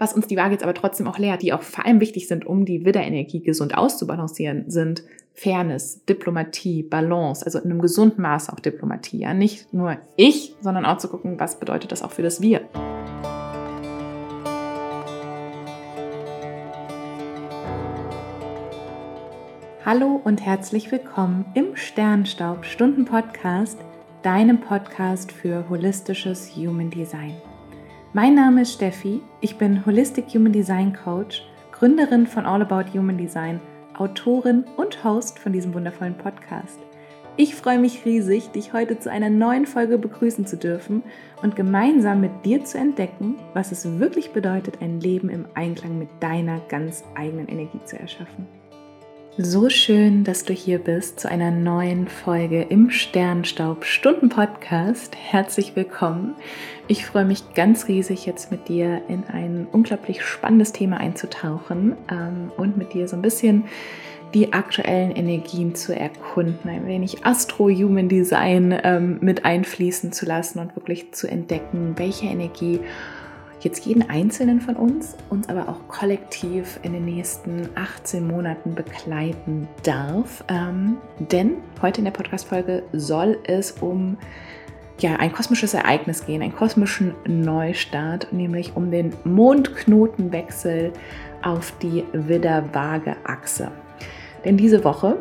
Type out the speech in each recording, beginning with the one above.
Was uns die Waage jetzt aber trotzdem auch lehrt, die auch vor allem wichtig sind, um die Widderenergie gesund auszubalancieren, sind Fairness, Diplomatie, Balance, also in einem gesunden Maß auch Diplomatie. Ja, nicht nur ich, sondern auch zu gucken, was bedeutet das auch für das Wir. Hallo und herzlich willkommen im Sternstaub Stunden Podcast, deinem Podcast für holistisches Human Design. Mein Name ist Steffi, ich bin Holistic Human Design Coach, Gründerin von All About Human Design, Autorin und Host von diesem wundervollen Podcast. Ich freue mich riesig, dich heute zu einer neuen Folge begrüßen zu dürfen und gemeinsam mit dir zu entdecken, was es wirklich bedeutet, ein Leben im Einklang mit deiner ganz eigenen Energie zu erschaffen. So schön, dass du hier bist zu einer neuen Folge im Sternstaub Stunden Podcast. Herzlich willkommen. Ich freue mich ganz riesig, jetzt mit dir in ein unglaublich spannendes Thema einzutauchen ähm, und mit dir so ein bisschen die aktuellen Energien zu erkunden, ein wenig Astro-Human Design ähm, mit einfließen zu lassen und wirklich zu entdecken, welche Energie jetzt jeden Einzelnen von uns, uns aber auch kollektiv in den nächsten 18 Monaten begleiten darf. Ähm, denn heute in der Podcast-Folge soll es um ja, ein kosmisches Ereignis gehen, einen kosmischen Neustart, nämlich um den Mondknotenwechsel auf die Widder-Waage-Achse. Denn diese Woche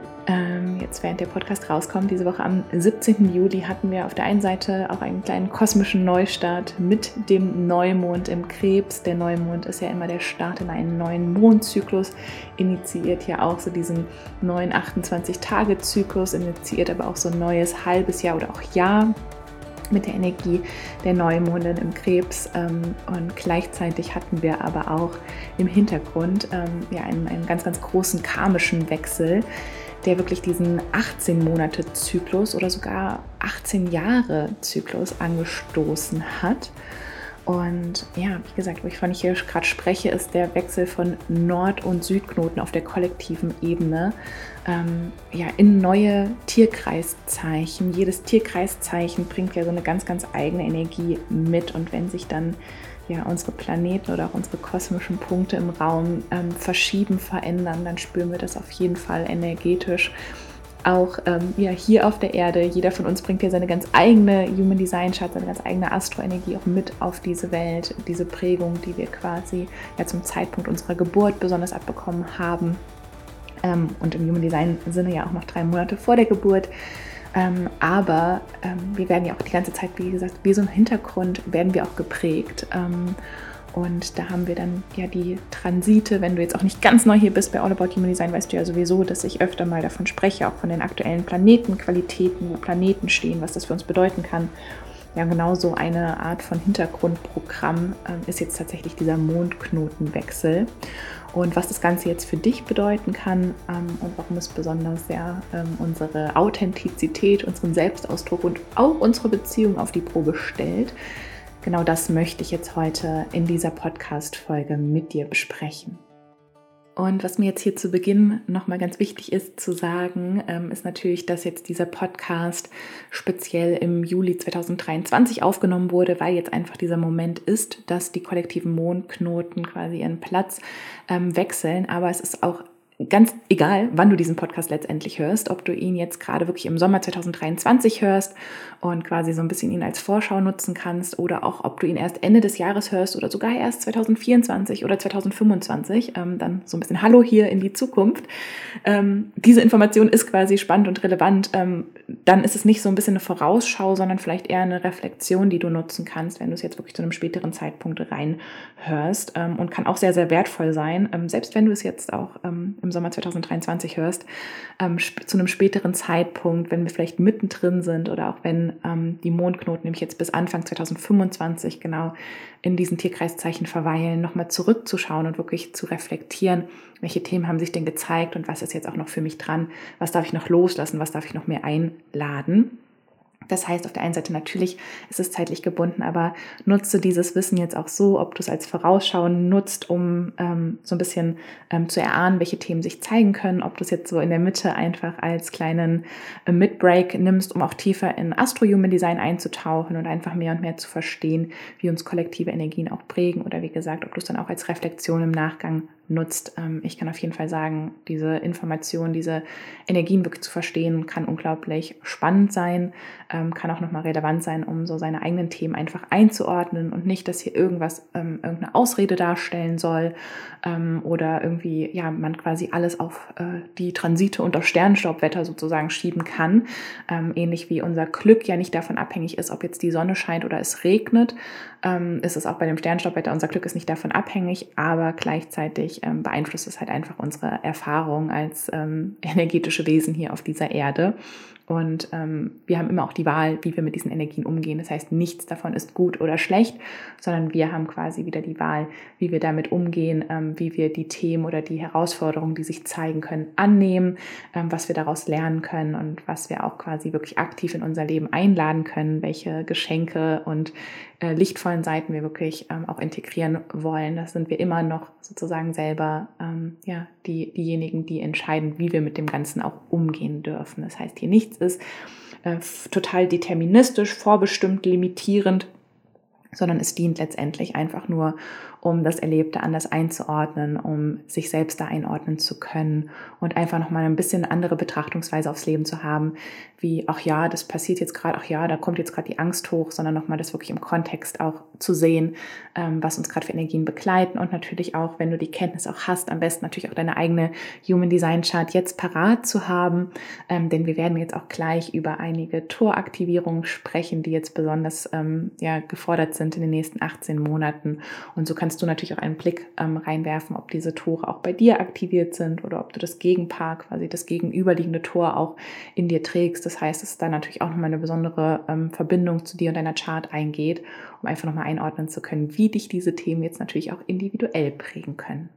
jetzt während der Podcast rauskommt, diese Woche am 17. Juli hatten wir auf der einen Seite auch einen kleinen kosmischen Neustart mit dem Neumond im Krebs. Der Neumond ist ja immer der Start in einen neuen Mondzyklus, initiiert ja auch so diesen neuen 28-Tage-Zyklus, initiiert aber auch so ein neues halbes Jahr oder auch Jahr mit der Energie der Neumondin im Krebs. Ähm, und gleichzeitig hatten wir aber auch im Hintergrund ähm, ja, einen, einen ganz, ganz großen karmischen Wechsel der wirklich diesen 18 Monate Zyklus oder sogar 18 Jahre Zyklus angestoßen hat. Und ja, wie gesagt, wovon ich hier gerade spreche, ist der Wechsel von Nord- und Südknoten auf der kollektiven Ebene ähm, ja, in neue Tierkreiszeichen. Jedes Tierkreiszeichen bringt ja so eine ganz, ganz eigene Energie mit. Und wenn sich dann ja, unsere Planeten oder auch unsere kosmischen Punkte im Raum ähm, verschieben, verändern, dann spüren wir das auf jeden Fall energetisch. Auch ähm, ja, hier auf der Erde, jeder von uns bringt ja seine ganz eigene Human Design Chart, seine ganz eigene Astroenergie auch mit auf diese Welt, diese Prägung, die wir quasi ja zum Zeitpunkt unserer Geburt besonders abbekommen haben. Ähm, und im Human Design Sinne ja auch noch drei Monate vor der Geburt. Ähm, aber ähm, wir werden ja auch die ganze Zeit, wie gesagt, wie so ein Hintergrund werden wir auch geprägt. Ähm, und da haben wir dann ja die Transite. Wenn du jetzt auch nicht ganz neu hier bist bei All About Human Design, weißt du ja sowieso, dass ich öfter mal davon spreche, auch von den aktuellen Planetenqualitäten, wo Planeten stehen, was das für uns bedeuten kann. Ja, genau so eine Art von Hintergrundprogramm äh, ist jetzt tatsächlich dieser Mondknotenwechsel und was das Ganze jetzt für dich bedeuten kann ähm, und warum es besonders sehr ähm, unsere Authentizität, unseren Selbstausdruck und auch unsere Beziehung auf die Probe stellt. Genau das möchte ich jetzt heute in dieser Podcast-Folge mit dir besprechen. Und was mir jetzt hier zu Beginn nochmal ganz wichtig ist zu sagen, ähm, ist natürlich, dass jetzt dieser Podcast speziell im Juli 2023 aufgenommen wurde, weil jetzt einfach dieser Moment ist, dass die kollektiven Mondknoten quasi ihren Platz ähm, wechseln. Aber es ist auch ganz egal, wann du diesen Podcast letztendlich hörst, ob du ihn jetzt gerade wirklich im Sommer 2023 hörst und quasi so ein bisschen ihn als Vorschau nutzen kannst oder auch ob du ihn erst Ende des Jahres hörst oder sogar erst 2024 oder 2025, ähm, dann so ein bisschen Hallo hier in die Zukunft. Ähm, diese Information ist quasi spannend und relevant. Ähm, dann ist es nicht so ein bisschen eine Vorausschau, sondern vielleicht eher eine Reflexion, die du nutzen kannst, wenn du es jetzt wirklich zu einem späteren Zeitpunkt reinhörst ähm, und kann auch sehr, sehr wertvoll sein, ähm, selbst wenn du es jetzt auch ähm, im Sommer 2023 hörst, ähm, zu einem späteren Zeitpunkt, wenn wir vielleicht mittendrin sind oder auch wenn ähm, die Mondknoten nämlich jetzt bis Anfang 2025 genau in diesen Tierkreiszeichen verweilen, nochmal zurückzuschauen und wirklich zu reflektieren, welche Themen haben sich denn gezeigt und was ist jetzt auch noch für mich dran, was darf ich noch loslassen, was darf ich noch mehr einladen. Das heißt, auf der einen Seite natürlich ist es zeitlich gebunden, aber nutze dieses Wissen jetzt auch so, ob du es als Vorausschauen nutzt, um ähm, so ein bisschen ähm, zu erahnen, welche Themen sich zeigen können, ob du es jetzt so in der Mitte einfach als kleinen äh, Mid-Break nimmst, um auch tiefer in Astro-Human Design einzutauchen und einfach mehr und mehr zu verstehen, wie uns kollektive Energien auch prägen oder wie gesagt, ob du es dann auch als Reflexion im Nachgang nutzt. Ähm, ich kann auf jeden Fall sagen, diese Information, diese Energien wirklich zu verstehen, kann unglaublich spannend sein, ähm, kann auch nochmal relevant sein, um so seine eigenen Themen einfach einzuordnen und nicht, dass hier irgendwas, ähm, irgendeine Ausrede darstellen soll oder irgendwie, ja, man quasi alles auf äh, die Transite und das Sternstaubwetter sozusagen schieben kann. ähnlich wie unser Glück ja nicht davon abhängig ist, ob jetzt die Sonne scheint oder es regnet, ist es auch bei dem Sternstaubwetter, unser Glück ist nicht davon abhängig, aber gleichzeitig ähm, beeinflusst es halt einfach unsere Erfahrung als ähm, energetische Wesen hier auf dieser Erde. Und ähm, wir haben immer auch die Wahl, wie wir mit diesen Energien umgehen. Das heißt, nichts davon ist gut oder schlecht, sondern wir haben quasi wieder die Wahl, wie wir damit umgehen, ähm, wie wir die Themen oder die Herausforderungen, die sich zeigen können, annehmen, ähm, was wir daraus lernen können und was wir auch quasi wirklich aktiv in unser Leben einladen können, welche Geschenke und äh, lichtvollen Seiten wir wirklich ähm, auch integrieren wollen. Das sind wir immer noch sozusagen selber ähm, ja, die, diejenigen, die entscheiden, wie wir mit dem Ganzen auch umgehen dürfen. Das heißt, hier nichts ist äh, total deterministisch, vorbestimmt, limitierend, sondern es dient letztendlich einfach nur, um das Erlebte anders einzuordnen, um sich selbst da einordnen zu können und einfach nochmal ein bisschen andere Betrachtungsweise aufs Leben zu haben, wie, ach ja, das passiert jetzt gerade, ach ja, da kommt jetzt gerade die Angst hoch, sondern nochmal das wirklich im Kontext auch zu sehen, ähm, was uns gerade für Energien begleiten und natürlich auch, wenn du die Kenntnis auch hast, am besten natürlich auch deine eigene Human Design Chart jetzt parat zu haben, ähm, denn wir werden jetzt auch gleich über einige Toraktivierungen sprechen, die jetzt besonders ähm, ja, gefordert sind in den nächsten 18 Monaten und so kannst kannst du natürlich auch einen Blick ähm, reinwerfen, ob diese Tore auch bei dir aktiviert sind oder ob du das Gegenpaar, quasi das gegenüberliegende Tor auch in dir trägst. Das heißt, dass da natürlich auch nochmal eine besondere ähm, Verbindung zu dir und deiner Chart eingeht, um einfach nochmal einordnen zu können, wie dich diese Themen jetzt natürlich auch individuell prägen können.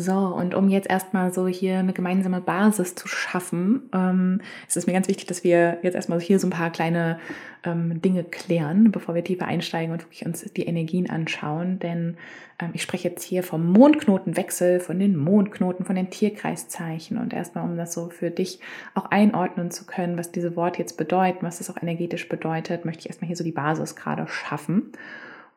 So, und um jetzt erstmal so hier eine gemeinsame Basis zu schaffen, ähm, ist es mir ganz wichtig, dass wir jetzt erstmal hier so ein paar kleine ähm, Dinge klären, bevor wir tiefer einsteigen und wirklich uns die Energien anschauen. Denn ähm, ich spreche jetzt hier vom Mondknotenwechsel, von den Mondknoten, von den Tierkreiszeichen und erstmal, um das so für dich auch einordnen zu können, was diese Worte jetzt bedeuten, was das auch energetisch bedeutet, möchte ich erstmal hier so die Basis gerade schaffen.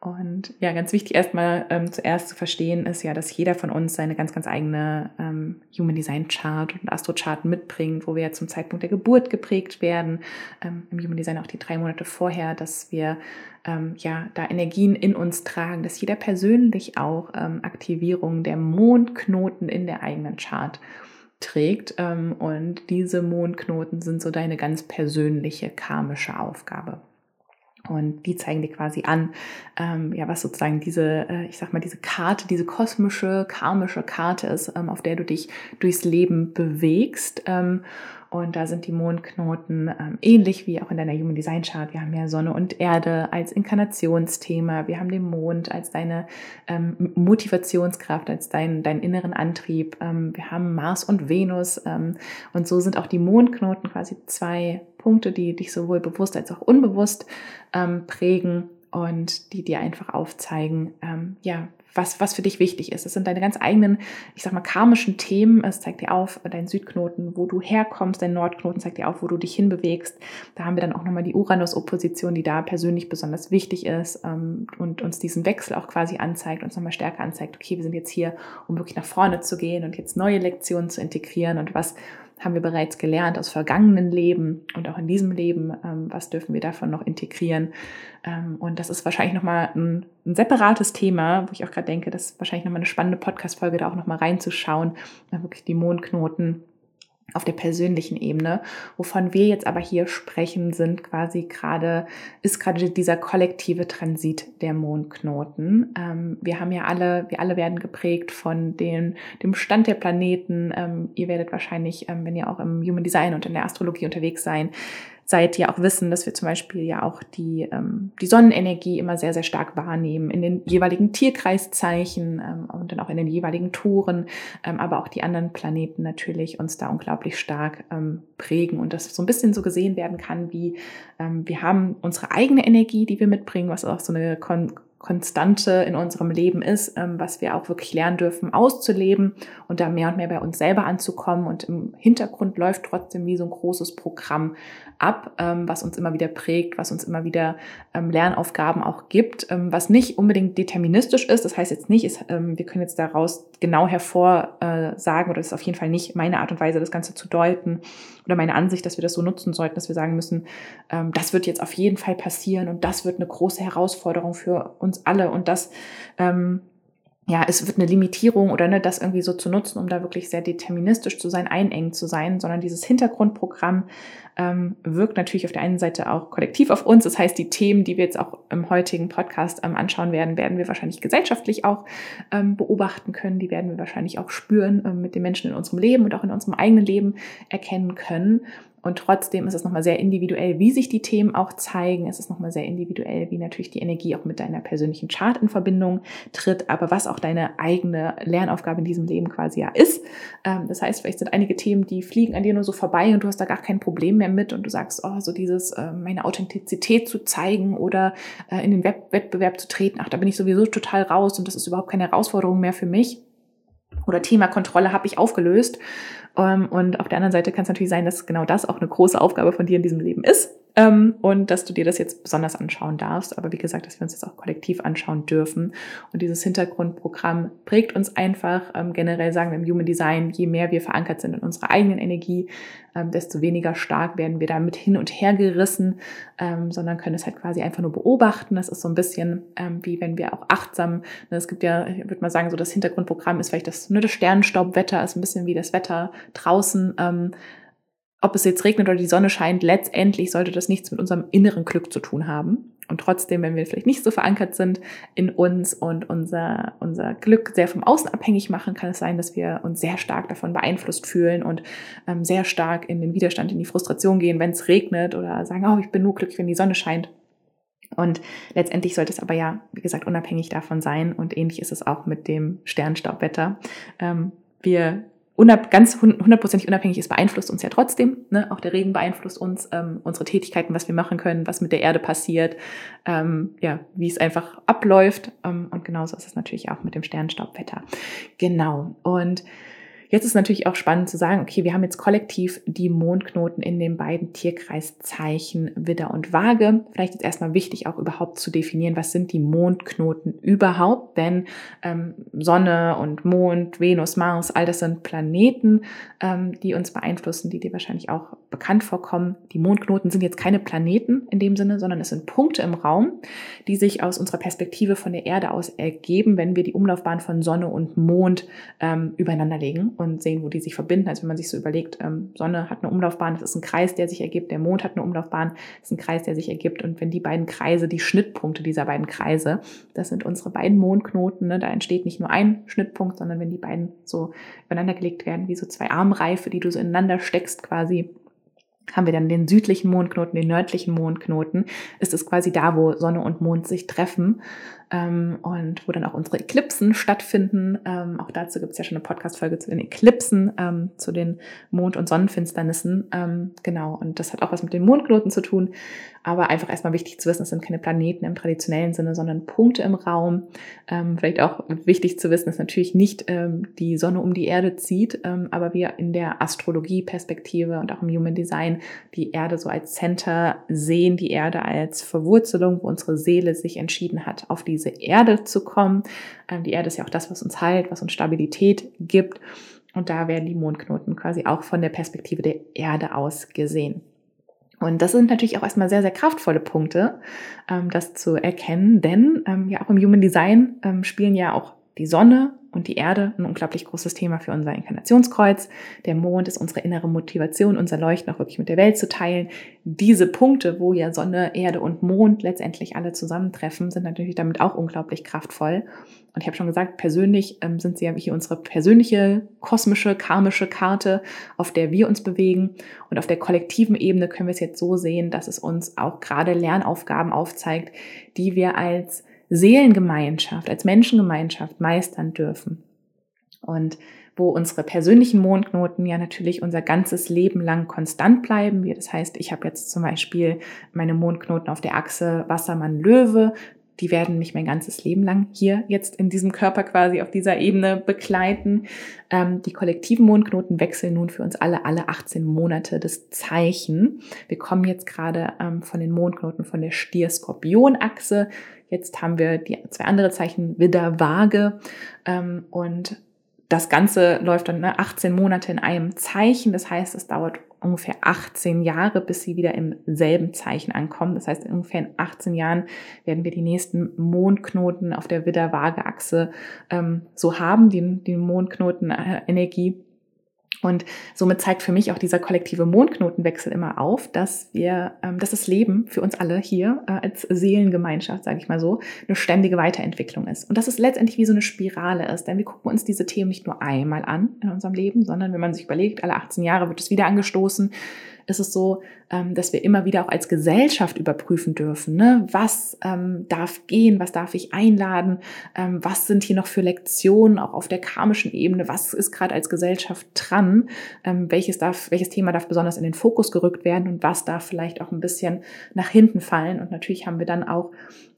Und ja, ganz wichtig erstmal ähm, zuerst zu verstehen ist ja, dass jeder von uns seine ganz, ganz eigene ähm, Human Design Chart und Astro Chart mitbringt, wo wir zum Zeitpunkt der Geburt geprägt werden. Ähm, Im Human Design auch die drei Monate vorher, dass wir ähm, ja da Energien in uns tragen, dass jeder persönlich auch ähm, Aktivierung der Mondknoten in der eigenen Chart trägt. Ähm, und diese Mondknoten sind so deine ganz persönliche karmische Aufgabe. Und die zeigen dir quasi an, ähm, ja, was sozusagen diese, äh, ich sag mal, diese Karte, diese kosmische, karmische Karte ist, ähm, auf der du dich durchs Leben bewegst. Ähm, und da sind die Mondknoten ähm, ähnlich wie auch in deiner Human Design Chart. Wir haben ja Sonne und Erde als Inkarnationsthema. Wir haben den Mond als deine ähm, Motivationskraft, als deinen dein inneren Antrieb. Ähm, wir haben Mars und Venus. Ähm, und so sind auch die Mondknoten quasi zwei Punkte, die dich sowohl bewusst als auch unbewusst ähm, prägen und die dir einfach aufzeigen, ähm, ja, was, was für dich wichtig ist. Das sind deine ganz eigenen, ich sag mal, karmischen Themen. Es zeigt dir auf, dein Südknoten, wo du herkommst, dein Nordknoten zeigt dir auf, wo du dich hinbewegst. Da haben wir dann auch nochmal die Uranus-Opposition, die da persönlich besonders wichtig ist ähm, und uns diesen Wechsel auch quasi anzeigt, uns nochmal stärker anzeigt, okay, wir sind jetzt hier, um wirklich nach vorne zu gehen und jetzt neue Lektionen zu integrieren und was haben wir bereits gelernt aus vergangenen Leben und auch in diesem Leben, ähm, was dürfen wir davon noch integrieren. Ähm, und das ist wahrscheinlich nochmal ein, ein separates Thema, wo ich auch gerade denke, das ist wahrscheinlich nochmal eine spannende Podcast-Folge, da auch nochmal reinzuschauen, wirklich die Mondknoten auf der persönlichen Ebene. Wovon wir jetzt aber hier sprechen, sind quasi gerade, ist gerade dieser kollektive Transit der Mondknoten. Ähm, wir haben ja alle, wir alle werden geprägt von den, dem Stand der Planeten. Ähm, ihr werdet wahrscheinlich, ähm, wenn ihr auch im Human Design und in der Astrologie unterwegs sein, seid, ja auch wissen, dass wir zum Beispiel ja auch die, ähm, die Sonnenenergie immer sehr, sehr stark wahrnehmen in den jeweiligen Tierkreiszeichen ähm, und dann auch in den jeweiligen Touren, ähm, aber auch die anderen Planeten natürlich uns da unglaublich stark ähm, prägen und das so ein bisschen so gesehen werden kann, wie ähm, wir haben unsere eigene Energie, die wir mitbringen, was auch so eine Kon Konstante in unserem Leben ist, ähm, was wir auch wirklich lernen dürfen auszuleben und da mehr und mehr bei uns selber anzukommen. Und im Hintergrund läuft trotzdem wie so ein großes Programm ab, ähm, was uns immer wieder prägt, was uns immer wieder ähm, Lernaufgaben auch gibt, was nicht unbedingt deterministisch ist. Das heißt jetzt nicht, wir können jetzt daraus genau hervorsagen, äh, oder das ist auf jeden Fall nicht meine Art und Weise, das Ganze zu deuten oder meine Ansicht, dass wir das so nutzen sollten, dass wir sagen müssen, das wird jetzt auf jeden Fall passieren und das wird eine große Herausforderung für uns alle und das ähm, ja, es wird eine Limitierung oder ne, das irgendwie so zu nutzen, um da wirklich sehr deterministisch zu sein, einengend zu sein, sondern dieses Hintergrundprogramm ähm, wirkt natürlich auf der einen Seite auch kollektiv auf uns. Das heißt, die Themen, die wir jetzt auch im heutigen Podcast ähm, anschauen werden, werden wir wahrscheinlich gesellschaftlich auch ähm, beobachten können. Die werden wir wahrscheinlich auch spüren ähm, mit den Menschen in unserem Leben und auch in unserem eigenen Leben erkennen können. Und trotzdem ist es nochmal sehr individuell, wie sich die Themen auch zeigen. Es ist nochmal sehr individuell, wie natürlich die Energie auch mit deiner persönlichen Chart in Verbindung tritt, aber was auch deine eigene Lernaufgabe in diesem Leben quasi ja ist. Ähm, das heißt, vielleicht sind einige Themen, die fliegen an dir nur so vorbei und du hast da gar kein Problem mehr mit und du sagst, oh, so dieses, äh, meine Authentizität zu zeigen oder äh, in den Wettbewerb zu treten, ach, da bin ich sowieso total raus und das ist überhaupt keine Herausforderung mehr für mich. Oder Thema Kontrolle habe ich aufgelöst. Ähm, und auf der anderen Seite kann es natürlich sein, dass genau das auch eine große Aufgabe von dir in diesem Leben ist ähm, und dass du dir das jetzt besonders anschauen darfst. Aber wie gesagt, dass wir uns das auch kollektiv anschauen dürfen. Und dieses Hintergrundprogramm prägt uns einfach. Ähm, generell sagen wir im Human Design, je mehr wir verankert sind in unserer eigenen Energie, ähm, desto weniger stark werden wir damit hin und her gerissen, ähm, sondern können es halt quasi einfach nur beobachten. Das ist so ein bisschen ähm, wie wenn wir auch achtsam, ne, es gibt ja, ich würde mal sagen, so das Hintergrundprogramm ist vielleicht das, nur das Sternenstaubwetter, ist ein bisschen wie das Wetter draußen. Ob es jetzt regnet oder die Sonne scheint, letztendlich sollte das nichts mit unserem inneren Glück zu tun haben. Und trotzdem, wenn wir vielleicht nicht so verankert sind in uns und unser, unser Glück sehr vom Außen abhängig machen, kann es sein, dass wir uns sehr stark davon beeinflusst fühlen und ähm, sehr stark in den Widerstand, in die Frustration gehen, wenn es regnet oder sagen, oh, ich bin nur glücklich, wenn die Sonne scheint. Und letztendlich sollte es aber ja, wie gesagt, unabhängig davon sein. Und ähnlich ist es auch mit dem Sternstaubwetter. Ähm, wir unab ganz hundertprozentig unabhängig ist, beeinflusst uns ja trotzdem. Ne? Auch der Regen beeinflusst uns, ähm, unsere Tätigkeiten, was wir machen können, was mit der Erde passiert, ähm, ja, wie es einfach abläuft. Ähm, und genauso ist es natürlich auch mit dem Sternstaubwetter. Genau. Und Jetzt ist natürlich auch spannend zu sagen, okay, wir haben jetzt kollektiv die Mondknoten in den beiden Tierkreiszeichen Widder und Waage. Vielleicht ist erstmal wichtig, auch überhaupt zu definieren, was sind die Mondknoten überhaupt, denn ähm, Sonne und Mond, Venus, Mars, all das sind Planeten, ähm, die uns beeinflussen, die dir wahrscheinlich auch bekannt vorkommen. Die Mondknoten sind jetzt keine Planeten in dem Sinne, sondern es sind Punkte im Raum, die sich aus unserer Perspektive von der Erde aus ergeben, wenn wir die Umlaufbahn von Sonne und Mond ähm, übereinander legen und sehen, wo die sich verbinden. Also wenn man sich so überlegt, ähm, Sonne hat eine Umlaufbahn, das ist ein Kreis, der sich ergibt, der Mond hat eine Umlaufbahn, das ist ein Kreis, der sich ergibt. Und wenn die beiden Kreise, die Schnittpunkte dieser beiden Kreise, das sind unsere beiden Mondknoten, ne, da entsteht nicht nur ein Schnittpunkt, sondern wenn die beiden so übereinander gelegt werden, wie so zwei Armreife, die du so ineinander steckst quasi, haben wir dann den südlichen Mondknoten, den nördlichen Mondknoten, ist es quasi da, wo Sonne und Mond sich treffen ähm, und wo dann auch unsere Eklipsen stattfinden. Ähm, auch dazu gibt es ja schon eine Podcast-Folge zu den Eklipsen, ähm, zu den Mond- und Sonnenfinsternissen. Ähm, genau, und das hat auch was mit den Mondknoten zu tun. Aber einfach erstmal wichtig zu wissen, es sind keine Planeten im traditionellen Sinne, sondern Punkte im Raum. Ähm, vielleicht auch wichtig zu wissen, dass natürlich nicht ähm, die Sonne um die Erde zieht, aber wir in der Astrologie-Perspektive und auch im Human Design die Erde so als Center sehen, die Erde als Verwurzelung, wo unsere Seele sich entschieden hat, auf die diese Erde zu kommen. Ähm, die Erde ist ja auch das, was uns heilt, was uns Stabilität gibt. Und da werden die Mondknoten quasi auch von der Perspektive der Erde aus gesehen. Und das sind natürlich auch erstmal sehr, sehr kraftvolle Punkte, ähm, das zu erkennen, denn ähm, ja auch im Human Design spielen ja auch die Sonne und die Erde ein unglaublich großes Thema für unser Inkarnationskreuz. Der Mond ist unsere innere Motivation, unser Leuchten auch wirklich mit der Welt zu teilen. Diese Punkte, wo ja Sonne, Erde und Mond letztendlich alle zusammentreffen, sind natürlich damit auch unglaublich kraftvoll. Und ich habe schon gesagt, persönlich ähm, sind sie ja hier unsere persönliche kosmische, karmische Karte, auf der wir uns bewegen. Und auf der kollektiven Ebene können wir es jetzt so sehen, dass es uns auch gerade Lernaufgaben aufzeigt, die wir als Seelengemeinschaft, als Menschengemeinschaft meistern dürfen. Und wo unsere persönlichen Mondknoten ja natürlich unser ganzes Leben lang konstant bleiben. Das heißt, ich habe jetzt zum Beispiel meine Mondknoten auf der Achse Wassermann-Löwe. Die werden mich mein ganzes Leben lang hier jetzt in diesem Körper quasi auf dieser Ebene begleiten. Ähm, die kollektiven Mondknoten wechseln nun für uns alle alle 18 Monate das Zeichen. Wir kommen jetzt gerade ähm, von den Mondknoten von der Stier-Skorpion-Achse Jetzt haben wir die zwei andere Zeichen Widder, Waage ähm, und das Ganze läuft dann ne, 18 Monate in einem Zeichen. Das heißt, es dauert ungefähr 18 Jahre, bis sie wieder im selben Zeichen ankommen. Das heißt, in ungefähr in 18 Jahren werden wir die nächsten Mondknoten auf der Widder-Waage-Achse ähm, so haben, die, die Mondknoten-Energie. Und somit zeigt für mich auch dieser kollektive Mondknotenwechsel immer auf, dass wir, ähm, dass das Leben für uns alle hier äh, als Seelengemeinschaft, sage ich mal so, eine ständige Weiterentwicklung ist. Und dass es letztendlich wie so eine Spirale ist. Denn wir gucken uns diese Themen nicht nur einmal an in unserem Leben, sondern wenn man sich überlegt, alle 18 Jahre wird es wieder angestoßen, ist es so, ähm, dass wir immer wieder auch als Gesellschaft überprüfen dürfen. Ne? Was ähm, darf gehen, was darf ich einladen, ähm, was sind hier noch für Lektionen, auch auf der karmischen Ebene, was ist gerade als Gesellschaft dran, ähm, welches, darf, welches Thema darf besonders in den Fokus gerückt werden und was darf vielleicht auch ein bisschen nach hinten fallen. Und natürlich haben wir dann auch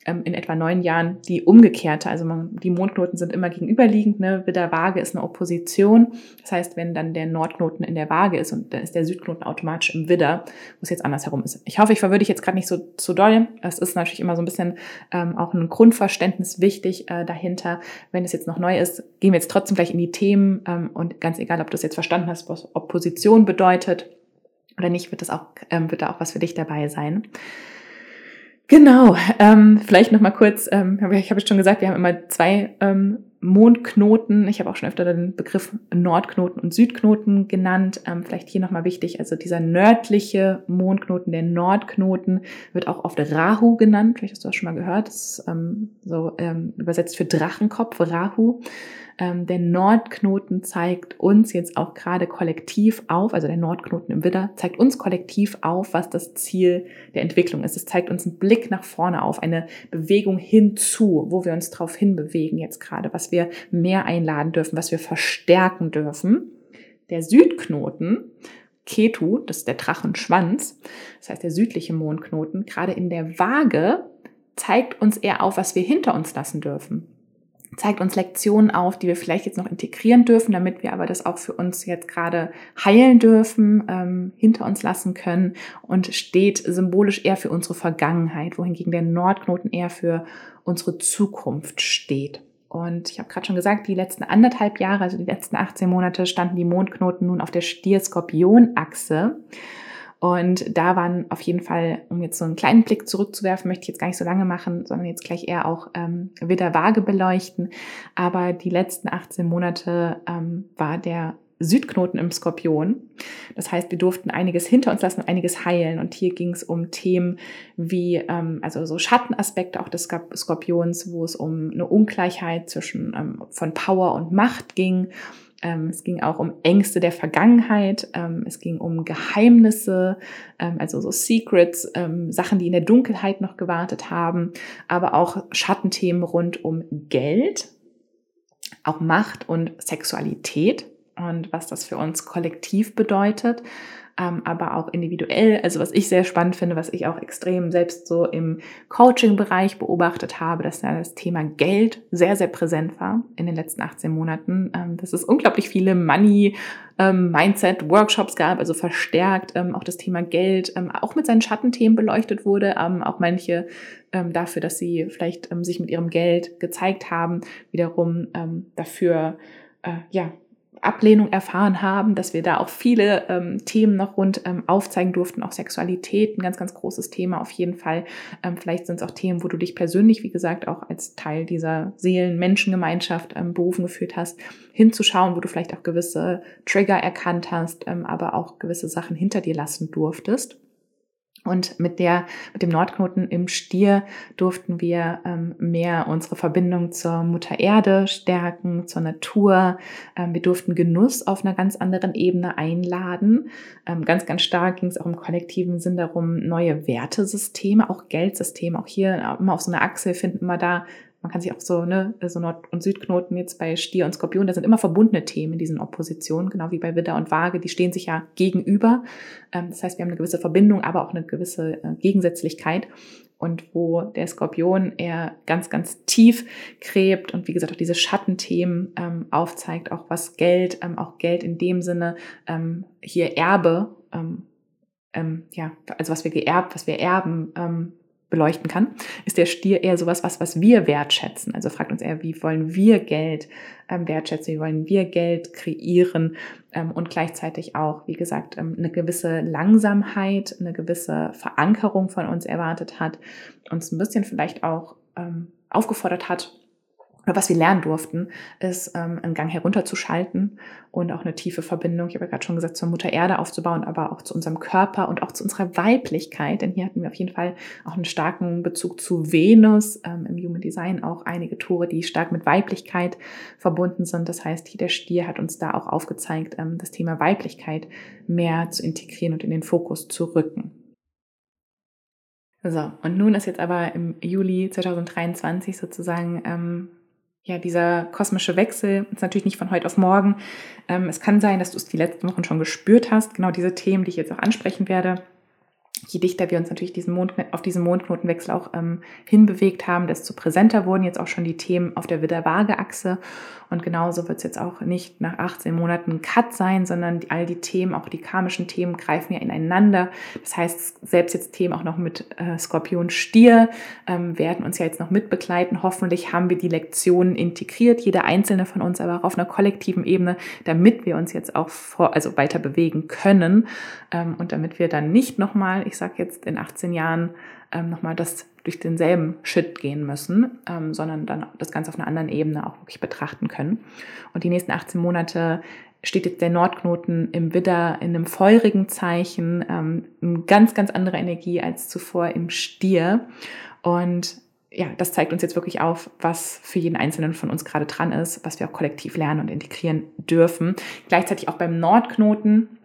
ähm, in etwa neun Jahren die umgekehrte. Also man, die Mondknoten sind immer gegenüberliegend. Ne? Widder Waage ist eine Opposition. Das heißt, wenn dann der Nordknoten in der Waage ist und dann ist der Südknoten automatisch im Widder, wo es jetzt andersherum ist. Ich hoffe, ich verwürde dich jetzt gerade nicht so, so doll. Es ist natürlich immer so ein bisschen ähm, auch ein Grundverständnis wichtig äh, dahinter. Wenn es jetzt noch neu ist, gehen wir jetzt trotzdem gleich in die Themen ähm, und ganz egal, ob du es jetzt verstanden hast, was Opposition bedeutet oder nicht, wird das auch, ähm, wird da auch was für dich dabei sein. Genau, ähm, vielleicht noch mal kurz, ähm, ich habe schon gesagt, wir haben immer zwei ähm, Mondknoten. Ich habe auch schon öfter den Begriff Nordknoten und Südknoten genannt. Ähm, vielleicht hier nochmal wichtig, also dieser nördliche Mondknoten, der Nordknoten, wird auch oft Rahu genannt. Vielleicht hast du das schon mal gehört. Das ist ähm, so ähm, übersetzt für Drachenkopf, Rahu. Ähm, der Nordknoten zeigt uns jetzt auch gerade kollektiv auf, also der Nordknoten im Widder zeigt uns kollektiv auf, was das Ziel der Entwicklung ist. Es zeigt uns einen Blick nach vorne auf, eine Bewegung hinzu, wo wir uns drauf hinbewegen jetzt gerade, was wir mehr einladen dürfen, was wir verstärken dürfen. Der Südknoten Ketu, das ist der Drachenschwanz, das heißt der südliche Mondknoten, gerade in der Waage zeigt uns eher auf, was wir hinter uns lassen dürfen zeigt uns Lektionen auf, die wir vielleicht jetzt noch integrieren dürfen, damit wir aber das auch für uns jetzt gerade heilen dürfen, ähm, hinter uns lassen können und steht symbolisch eher für unsere Vergangenheit, wohingegen der Nordknoten eher für unsere Zukunft steht. Und ich habe gerade schon gesagt, die letzten anderthalb Jahre, also die letzten 18 Monate, standen die Mondknoten nun auf der Stier-Skorpion-Achse. Und da waren auf jeden Fall, um jetzt so einen kleinen Blick zurückzuwerfen, möchte ich jetzt gar nicht so lange machen, sondern jetzt gleich eher auch ähm, wieder vage beleuchten. Aber die letzten 18 Monate ähm, war der Südknoten im Skorpion. Das heißt, wir durften einiges hinter uns lassen, einiges heilen. Und hier ging es um Themen wie, ähm, also so Schattenaspekte auch des Skorpions, wo es um eine Ungleichheit zwischen ähm, von Power und Macht ging ähm, es ging auch um Ängste der Vergangenheit. Ähm, es ging um Geheimnisse, ähm, also so Secrets, ähm, Sachen, die in der Dunkelheit noch gewartet haben, aber auch Schattenthemen rund um Geld, auch Macht und Sexualität und was das für uns kollektiv bedeutet ähm, aber auch individuell. Also was ich sehr spannend finde, was ich auch extrem selbst so im Coaching-Bereich beobachtet habe, dass da das Thema Geld sehr, sehr präsent war in den letzten 18 Monaten. Ähm, dass es unglaublich viele Money, ähm, gab, also verstärkt ähm, auch das Thema Geld, ähm, auch mit seinen Schattenthemen beleuchtet wurde, ähm, auch manche dafür, dass sie vielleicht sich mit ihrem Geld gezeigt haben, wiederum dafür, äh, ja, Ablehnung erfahren haben, dass wir da auch viele ähm, Themen noch rund ähm, aufzeigen durften, auch Sexualität, ein ganz, ganz großes Thema auf jeden Fall. Ähm, vielleicht sind es auch Themen, wo du dich persönlich, wie gesagt, auch als Teil dieser Seelen-Menschengemeinschaft ähm, berufen gefühlt hast, hinzuschauen, wo du vielleicht auch gewisse Trigger erkannt hast, ähm, aber auch gewisse Sachen hinter dir lassen durftest. Und mit der, mit dem Nordknoten im Stier durften wir ähm, mehr unsere Verbindung zur Mutter Erde stärken, zur Natur. Ähm, wir durften Genuss auf einer ganz anderen Ebene einladen. Ähm, ganz, ganz stark ging es auch im kollektiven Sinn darum, neue Wertesysteme, auch Geldsysteme, auch hier immer auf so einer Achse finden wir da man kann sich auch so, ne, so Nord- und Südknoten jetzt bei Stier und Skorpion, da sind immer verbundene Themen in diesen Oppositionen, genau wie bei Widder und Waage, die stehen sich ja gegenüber. Ähm, das heißt, wir haben eine gewisse Verbindung, aber auch eine gewisse äh, Gegensätzlichkeit. Und wo der Skorpion eher ganz, ganz tief gräbt und wie gesagt auch diese Schattenthemen ähm, aufzeigt, auch was Geld, ähm, auch Geld in dem Sinne hier Erbe, ja, also was wir geerbt, was wir erben, beleuchten kann, ist der Stier eher sowas, was, was wir wertschätzen. Also fragt uns eher, wie wollen wir Geld ähm, wertschätzen, wie wollen wir Geld kreieren ähm, und gleichzeitig auch, wie gesagt, ähm, eine gewisse Langsamkeit, eine gewisse Verankerung von uns erwartet hat, uns ein bisschen vielleicht auch ähm, aufgefordert hat, oder was wir lernen durften, ist ähm, einen Gang herunterzuschalten und auch eine tiefe Verbindung, ich habe ja gerade schon gesagt, zur Mutter Erde aufzubauen, aber auch zu unserem Körper und auch zu unserer Weiblichkeit. Denn hier hatten wir auf jeden Fall auch einen starken Bezug zu Venus, ähm, im Human Design auch einige Tore, die stark mit Weiblichkeit verbunden sind. Das heißt, hier der Stier hat uns da auch aufgezeigt, ähm, das Thema Weiblichkeit mehr zu integrieren und in den Fokus zu rücken. So, und nun ist jetzt aber im Juli 2023 sozusagen ähm, ja, dieser kosmische Wechsel ist natürlich nicht von heute auf morgen. Ähm, es kann sein, dass du es die letzten Wochen schon gespürt hast, genau diese Themen, die ich jetzt auch ansprechen werde je dichter wir uns natürlich diesen Mond, auf diesen Mondknotenwechsel auch ähm, hinbewegt haben, desto präsenter wurden jetzt auch schon die Themen auf der Widder-Waage-Achse. Und genauso wird es jetzt auch nicht nach 18 Monaten Cut sein, sondern die, all die Themen, auch die karmischen Themen, greifen ja ineinander. Das heißt, selbst jetzt Themen auch noch mit äh, Skorpion Stier ähm, werden uns ja jetzt noch mitbegleiten. Hoffentlich haben wir die Lektionen integriert, jeder einzelne von uns, aber auch auf einer kollektiven Ebene, damit wir uns jetzt auch vor, also weiter bewegen können ähm, und damit wir dann nicht nochmal, ich sage jetzt in 18 Jahren ähm, nochmal das durch denselben Shit gehen müssen, ähm, sondern dann das Ganze auf einer anderen Ebene auch wirklich betrachten können. Und die nächsten 18 Monate steht jetzt der Nordknoten im Widder in einem feurigen Zeichen, ähm, eine ganz, ganz andere Energie als zuvor im Stier. Und ja, das zeigt uns jetzt wirklich auf, was für jeden Einzelnen von uns gerade dran ist, was wir auch kollektiv lernen und integrieren dürfen. Gleichzeitig auch beim Nordknoten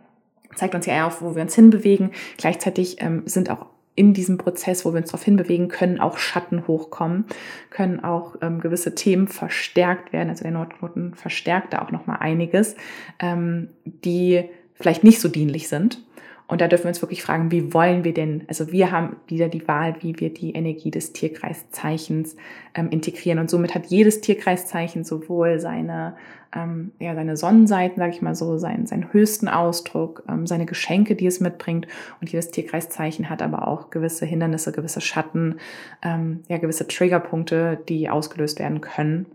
zeigt uns ja auf, wo wir uns hinbewegen. Gleichzeitig ähm, sind auch in diesem Prozess, wo wir uns darauf hinbewegen, können auch Schatten hochkommen, können auch ähm, gewisse Themen verstärkt werden. Also der Nordknoten verstärkt da auch nochmal einiges, ähm, die vielleicht nicht so dienlich sind. Und da dürfen wir uns wirklich fragen, wie wollen wir denn, also wir haben wieder die Wahl, wie wir die Energie des Tierkreiszeichens ähm, integrieren. Und somit hat jedes Tierkreiszeichen sowohl seine, ähm, ja, seine Sonnenseiten, sage ich mal so, seinen, seinen höchsten Ausdruck, ähm, seine Geschenke, die es mitbringt. Und jedes Tierkreiszeichen hat aber auch gewisse Hindernisse, gewisse Schatten, ähm, ja, gewisse Triggerpunkte, die ausgelöst werden können.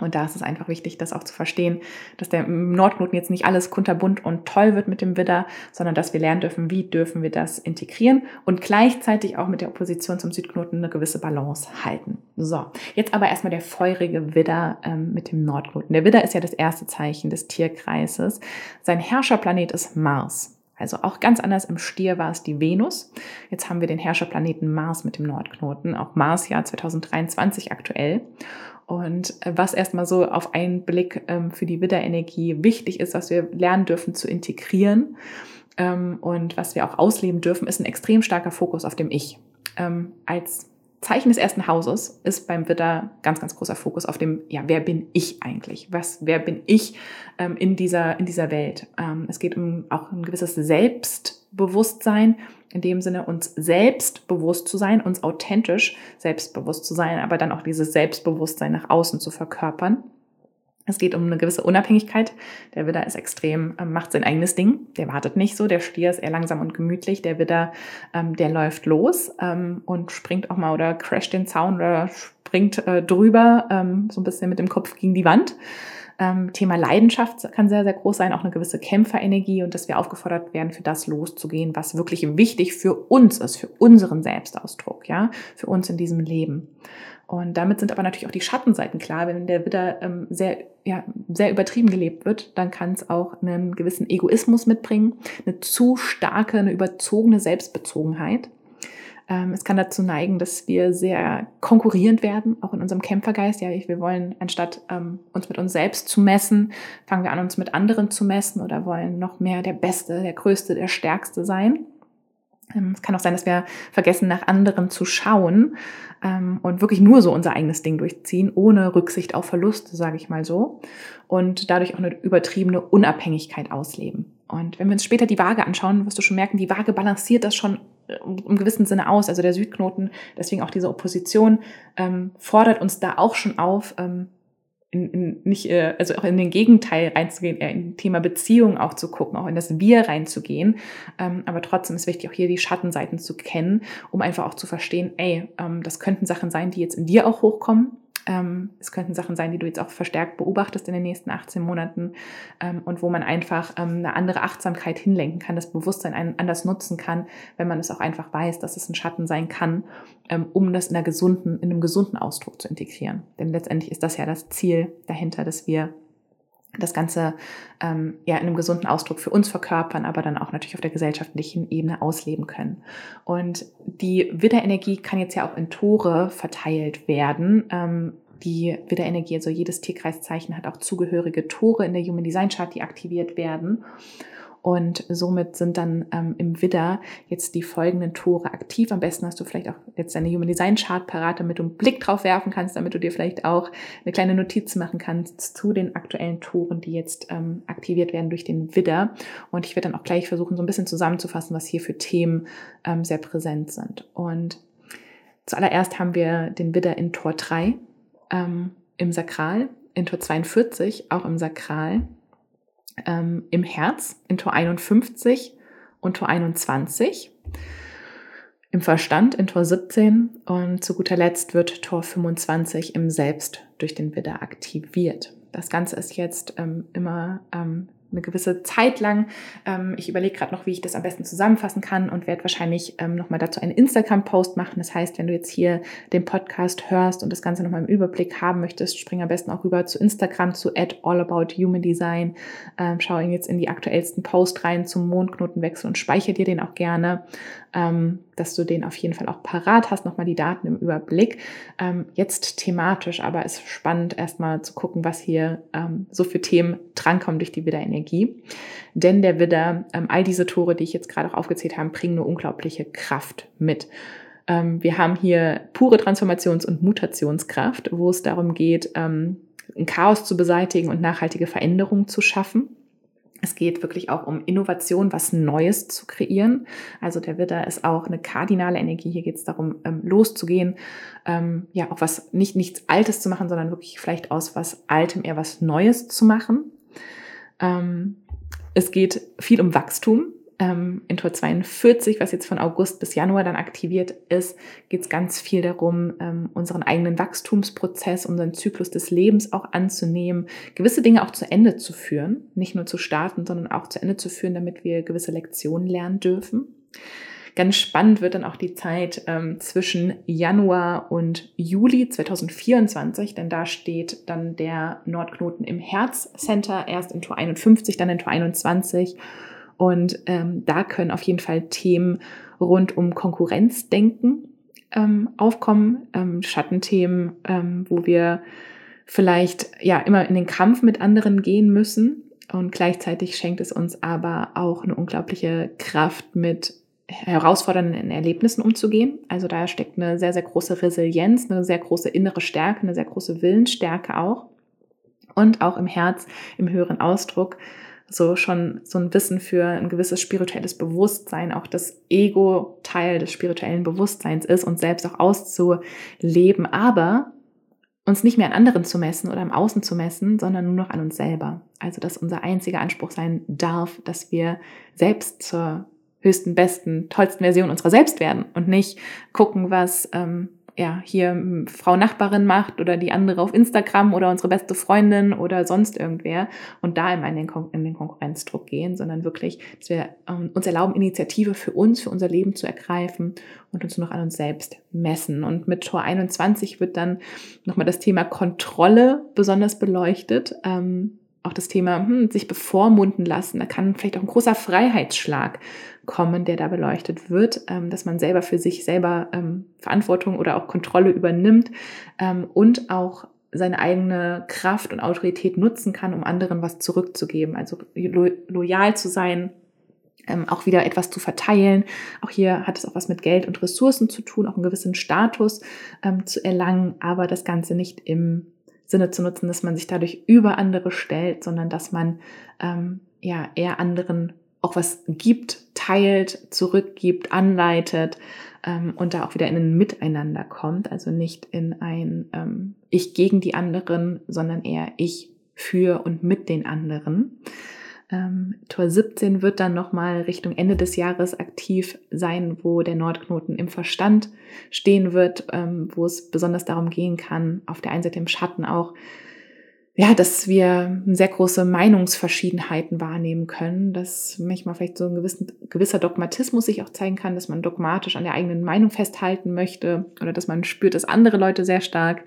Und da ist es einfach wichtig, das auch zu verstehen, dass der Nordknoten jetzt nicht alles kunterbunt und toll wird mit dem Widder, sondern dass wir lernen dürfen, wie dürfen wir das integrieren und gleichzeitig auch mit der Opposition zum Südknoten eine gewisse Balance halten. So, jetzt aber erstmal der feurige Widder ähm, mit dem Nordknoten. Der Widder ist ja das erste Zeichen des Tierkreises. Sein Herrscherplanet ist Mars. Also auch ganz anders im Stier war es die Venus. Jetzt haben wir den Herrscherplaneten Mars mit dem Nordknoten, auch Mars Jahr 2023 aktuell. Und äh, was erstmal so auf einen Blick ähm, für die Widderenergie wichtig ist, was wir lernen dürfen zu integrieren ähm, und was wir auch ausleben dürfen, ist ein extrem starker Fokus auf dem Ich. Ähm, als Zeichen des ersten Hauses ist beim Widder ganz, ganz großer Fokus auf dem, ja, wer bin ich eigentlich? Was, wer bin ich ähm, in, dieser, in dieser Welt? Ähm, es geht um auch ein gewisses Selbstbewusstsein, in dem Sinne uns selbst bewusst zu sein, uns authentisch selbstbewusst zu sein, aber dann auch dieses Selbstbewusstsein nach außen zu verkörpern. Es geht um eine gewisse Unabhängigkeit. Der Widder ist extrem, ähm, macht sein eigenes Ding. Der wartet nicht so. Der Stier ist eher langsam und gemütlich. Der Widder, ähm, der läuft los ähm, und springt auch mal oder crasht den Zaun oder springt äh, drüber, ähm, so ein bisschen mit dem Kopf gegen die Wand. Ähm, Thema Leidenschaft kann sehr, sehr groß sein, auch eine gewisse Kämpferenergie und dass wir aufgefordert werden, für das loszugehen, was wirklich wichtig für uns ist, für unseren Selbstausdruck, ja, für uns in diesem Leben. Und damit sind aber natürlich auch die Schattenseiten klar. Wenn der Widder ähm, sehr, ja, sehr übertrieben gelebt wird, dann kann es auch einen gewissen Egoismus mitbringen, eine zu starke, eine überzogene Selbstbezogenheit. Ähm, es kann dazu neigen, dass wir sehr konkurrierend werden, auch in unserem Kämpfergeist. Ja, wir wollen, anstatt ähm, uns mit uns selbst zu messen, fangen wir an, uns mit anderen zu messen oder wollen noch mehr der Beste, der Größte, der Stärkste sein. Ähm, es kann auch sein, dass wir vergessen, nach anderen zu schauen ähm, und wirklich nur so unser eigenes Ding durchziehen, ohne Rücksicht auf Verluste, sage ich mal so. Und dadurch auch eine übertriebene Unabhängigkeit ausleben. Und wenn wir uns später die Waage anschauen, wirst du schon merken, die Waage balanciert das schon äh, im gewissen Sinne aus. Also der Südknoten, deswegen auch diese Opposition, ähm, fordert uns da auch schon auf, ähm, in, in, nicht, äh, also auch in den Gegenteil reinzugehen, eher in Thema Beziehung auch zu gucken, auch in das Wir reinzugehen. Ähm, aber trotzdem ist wichtig, auch hier die Schattenseiten zu kennen, um einfach auch zu verstehen, ey, ähm, das könnten Sachen sein, die jetzt in dir auch hochkommen, ähm, es könnten Sachen sein, die du jetzt auch verstärkt beobachtest in den nächsten 18 Monaten ähm, und wo man einfach ähm, eine andere Achtsamkeit hinlenken kann, das Bewusstsein anders nutzen kann, wenn man es auch einfach weiß, dass es ein Schatten sein kann, ähm, um das in, einer gesunden, in einem gesunden Ausdruck zu integrieren. Denn letztendlich ist das ja das Ziel dahinter, dass wir das Ganze ähm, ja in einem gesunden Ausdruck für uns verkörpern, aber dann auch natürlich auf der gesellschaftlichen Ebene ausleben können. Und die Widderenergie kann jetzt ja auch in Tore verteilt werden. Ähm, die Widderenergie, also jedes Tierkreiszeichen hat auch zugehörige Tore in der Human Design Chart, die aktiviert werden. Und somit sind dann ähm, im Widder jetzt die folgenden Tore aktiv. Am besten hast du vielleicht auch jetzt deine Human Design Chart parat, damit du einen Blick drauf werfen kannst, damit du dir vielleicht auch eine kleine Notiz machen kannst zu den aktuellen Toren, die jetzt ähm, aktiviert werden durch den Widder. Und ich werde dann auch gleich versuchen, so ein bisschen zusammenzufassen, was hier für Themen ähm, sehr präsent sind. Und zuallererst haben wir den Widder in Tor 3 ähm, im Sakral, in Tor 42 auch im Sakral ähm, im Herz in Tor 51 und Tor 21, im Verstand in Tor 17 und zu guter Letzt wird Tor 25 im Selbst durch den Widder aktiviert. Das Ganze ist jetzt ähm, immer ähm, eine gewisse Zeit lang. Ähm, ich überlege gerade noch, wie ich das am besten zusammenfassen kann und werde wahrscheinlich ähm, nochmal dazu einen Instagram-Post machen. Das heißt, wenn du jetzt hier den Podcast hörst und das Ganze nochmal im Überblick haben möchtest, spring am besten auch rüber zu Instagram, zu allabouthumandesign. Ähm, schau jetzt in die aktuellsten Post rein zum Mondknotenwechsel und speichere dir den auch gerne ähm, dass du den auf jeden Fall auch parat hast, nochmal die Daten im Überblick. Ähm, jetzt thematisch, aber ist spannend, erstmal zu gucken, was hier ähm, so für Themen drankommen durch die Widder-Energie. Denn der Widder, ähm, all diese Tore, die ich jetzt gerade auch aufgezählt habe, bringen eine unglaubliche Kraft mit. Ähm, wir haben hier pure Transformations- und Mutationskraft, wo es darum geht, ähm, ein Chaos zu beseitigen und nachhaltige Veränderungen zu schaffen. Es geht wirklich auch um Innovation, was Neues zu kreieren. Also der Widder ist auch eine kardinale Energie. Hier geht es darum, ähm, loszugehen, ähm, ja, auch was nicht nichts Altes zu machen, sondern wirklich vielleicht aus was Altem eher was Neues zu machen. Ähm, es geht viel um Wachstum ähm, in Tor 42, was jetzt von August bis Januar dann aktiviert ist, geht es ganz viel darum, ähm, unseren eigenen Wachstumsprozess, unseren Zyklus des Lebens auch anzunehmen, gewisse Dinge auch zu Ende zu führen, nicht nur zu starten, sondern auch zu Ende zu führen, damit wir gewisse Lektionen lernen dürfen. Ganz spannend wird dann auch die Zeit ähm, zwischen Januar und Juli 2024, denn da steht dann der Nordknoten im Herzcenter, erst in Tor 51, dann in Tor 21 und ähm, da können auf jeden Fall Themen rund um Konkurrenzdenken ähm, aufkommen, ähm, Schattenthemen, ähm, wo wir vielleicht ja immer in den Kampf mit anderen gehen müssen. Und gleichzeitig schenkt es uns aber auch eine unglaubliche Kraft, mit herausfordernden Erlebnissen umzugehen. Also da steckt eine sehr, sehr große Resilienz, eine sehr große innere Stärke, eine sehr große Willensstärke auch. Und auch im Herz, im höheren Ausdruck, so schon so ein Wissen für ein gewisses spirituelles Bewusstsein, auch das Ego Teil des spirituellen Bewusstseins ist und selbst auch auszuleben, aber uns nicht mehr an anderen zu messen oder im Außen zu messen, sondern nur noch an uns selber. Also dass unser einziger Anspruch sein darf, dass wir selbst zur höchsten, besten, tollsten Version unserer selbst werden und nicht gucken, was ähm, ja, hier Frau Nachbarin macht oder die andere auf Instagram oder unsere beste Freundin oder sonst irgendwer und da immer in den, Kon in den Konkurrenzdruck gehen, sondern wirklich, dass wir ähm, uns erlauben, Initiative für uns, für unser Leben zu ergreifen und uns nur noch an uns selbst messen. Und mit Tor 21 wird dann nochmal das Thema Kontrolle besonders beleuchtet. Ähm, auch das Thema hm, sich bevormunden lassen. Da kann vielleicht auch ein großer Freiheitsschlag kommen, der da beleuchtet wird, ähm, dass man selber für sich selber ähm, Verantwortung oder auch Kontrolle übernimmt ähm, und auch seine eigene Kraft und Autorität nutzen kann, um anderen was zurückzugeben. Also lo loyal zu sein, ähm, auch wieder etwas zu verteilen. Auch hier hat es auch was mit Geld und Ressourcen zu tun, auch einen gewissen Status ähm, zu erlangen, aber das Ganze nicht im Sinne zu nutzen, dass man sich dadurch über andere stellt, sondern dass man ähm, ja eher anderen auch was gibt, teilt, zurückgibt, anleitet ähm, und da auch wieder in ein Miteinander kommt. Also nicht in ein ähm, Ich gegen die anderen, sondern eher Ich für und mit den anderen. Ähm, Tor 17 wird dann nochmal Richtung Ende des Jahres aktiv sein, wo der Nordknoten im Verstand stehen wird, ähm, wo es besonders darum gehen kann, auf der einen Seite im Schatten auch ja, dass wir sehr große Meinungsverschiedenheiten wahrnehmen können, dass manchmal vielleicht so ein gewissen, gewisser Dogmatismus sich auch zeigen kann, dass man dogmatisch an der eigenen Meinung festhalten möchte oder dass man spürt, dass andere Leute sehr stark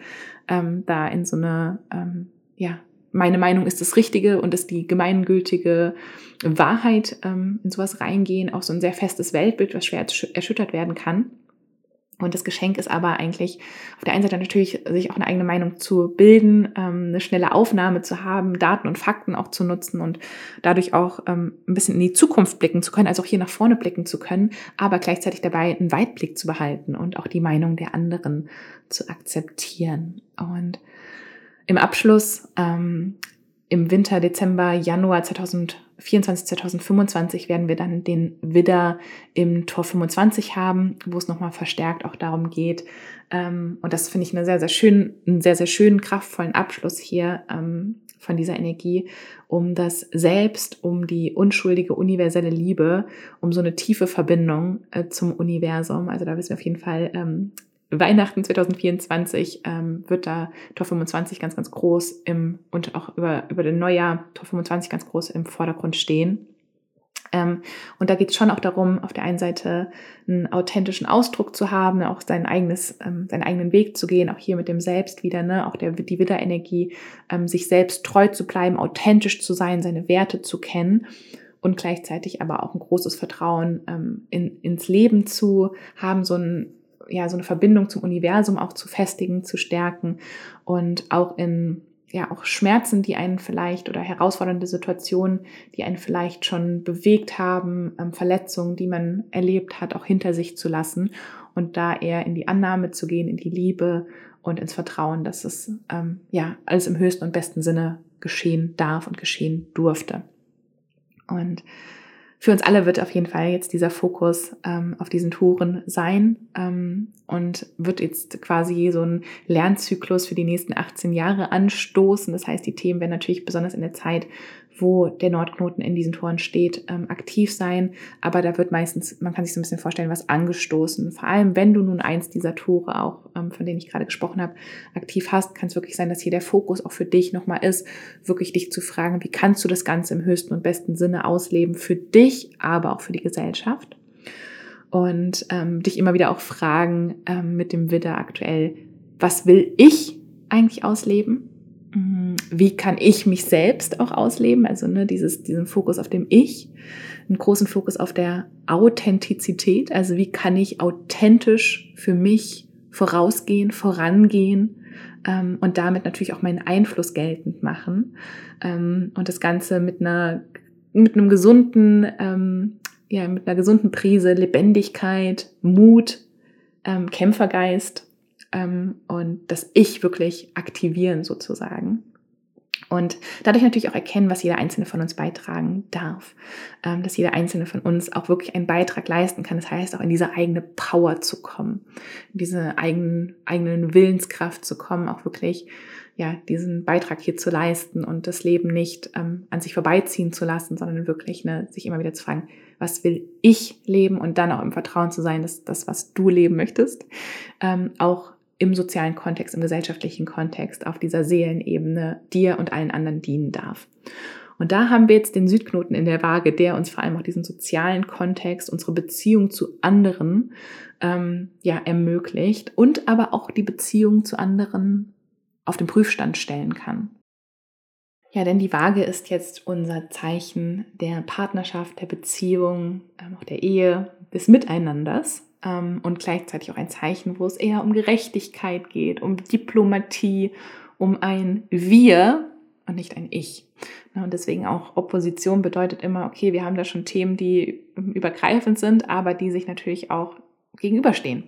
ähm, da in so eine, ähm, ja, meine Meinung ist das Richtige und ist die gemeingültige Wahrheit ähm, in sowas reingehen, auch so ein sehr festes Weltbild, was schwer erschüttert werden kann. Und das Geschenk ist aber eigentlich auf der einen Seite natürlich, sich auch eine eigene Meinung zu bilden, ähm, eine schnelle Aufnahme zu haben, Daten und Fakten auch zu nutzen und dadurch auch ähm, ein bisschen in die Zukunft blicken zu können, also auch hier nach vorne blicken zu können, aber gleichzeitig dabei einen Weitblick zu behalten und auch die Meinung der anderen zu akzeptieren. Und im Abschluss ähm, im Winter, Dezember, Januar 2024, 2025 werden wir dann den Widder im Tor 25 haben, wo es nochmal verstärkt auch darum geht. Ähm, und das finde ich eine sehr, sehr schön, einen sehr, sehr schönen, kraftvollen Abschluss hier ähm, von dieser Energie, um das Selbst, um die unschuldige universelle Liebe, um so eine tiefe Verbindung äh, zum Universum. Also da wissen wir auf jeden Fall, ähm, Weihnachten 2024 ähm, wird da Tor 25 ganz, ganz groß im und auch über, über den Neujahr Tor 25 ganz groß im Vordergrund stehen. Ähm, und da geht es schon auch darum, auf der einen Seite einen authentischen Ausdruck zu haben, auch sein eigenes, ähm, seinen eigenen Weg zu gehen, auch hier mit dem Selbst wieder, ne, auch der, die Widderenergie, ähm, sich selbst treu zu bleiben, authentisch zu sein, seine Werte zu kennen und gleichzeitig aber auch ein großes Vertrauen ähm, in, ins Leben zu haben, so ein ja, so eine Verbindung zum Universum auch zu festigen, zu stärken und auch in ja auch Schmerzen, die einen vielleicht oder herausfordernde Situationen, die einen vielleicht schon bewegt haben, ähm, Verletzungen, die man erlebt hat, auch hinter sich zu lassen und da eher in die Annahme zu gehen, in die Liebe und ins Vertrauen, dass es ähm, ja alles im höchsten und besten Sinne geschehen darf und geschehen durfte. Und für uns alle wird auf jeden Fall jetzt dieser Fokus ähm, auf diesen Touren sein ähm, und wird jetzt quasi so ein Lernzyklus für die nächsten 18 Jahre anstoßen. Das heißt, die Themen werden natürlich besonders in der Zeit wo der Nordknoten in diesen Toren steht, ähm, aktiv sein. Aber da wird meistens, man kann sich so ein bisschen vorstellen, was angestoßen. Vor allem, wenn du nun eins dieser Tore auch, ähm, von denen ich gerade gesprochen habe, aktiv hast, kann es wirklich sein, dass hier der Fokus auch für dich nochmal ist, wirklich dich zu fragen, wie kannst du das Ganze im höchsten und besten Sinne ausleben für dich, aber auch für die Gesellschaft. Und ähm, dich immer wieder auch fragen ähm, mit dem Widder aktuell, was will ich eigentlich ausleben? Wie kann ich mich selbst auch ausleben? Also ne, dieses, diesen Fokus auf dem Ich, einen großen Fokus auf der Authentizität. Also wie kann ich authentisch für mich vorausgehen, vorangehen ähm, und damit natürlich auch meinen Einfluss geltend machen. Ähm, und das Ganze mit einer, mit einem gesunden, ähm, ja, mit einer gesunden Prise Lebendigkeit, Mut, ähm, Kämpfergeist ähm, und das Ich wirklich aktivieren sozusagen. Und dadurch natürlich auch erkennen, was jeder Einzelne von uns beitragen darf. Ähm, dass jeder Einzelne von uns auch wirklich einen Beitrag leisten kann. Das heißt, auch in diese eigene Power zu kommen, in diese eigenen, eigenen Willenskraft zu kommen, auch wirklich ja, diesen Beitrag hier zu leisten und das Leben nicht ähm, an sich vorbeiziehen zu lassen, sondern wirklich ne, sich immer wieder zu fragen, was will ich leben und dann auch im Vertrauen zu sein, dass das, was du leben möchtest, ähm, auch im sozialen Kontext, im gesellschaftlichen Kontext, auf dieser Seelenebene dir und allen anderen dienen darf. Und da haben wir jetzt den Südknoten in der Waage, der uns vor allem auch diesen sozialen Kontext, unsere Beziehung zu anderen ähm, ja ermöglicht und aber auch die Beziehung zu anderen auf den Prüfstand stellen kann. Ja, denn die Waage ist jetzt unser Zeichen der Partnerschaft, der Beziehung, ähm, auch der Ehe, des Miteinanders ähm, und gleichzeitig auch ein Zeichen, wo es eher um Gerechtigkeit geht, um Diplomatie, um ein Wir und nicht ein Ich. Und deswegen auch Opposition bedeutet immer, okay, wir haben da schon Themen, die übergreifend sind, aber die sich natürlich auch gegenüberstehen.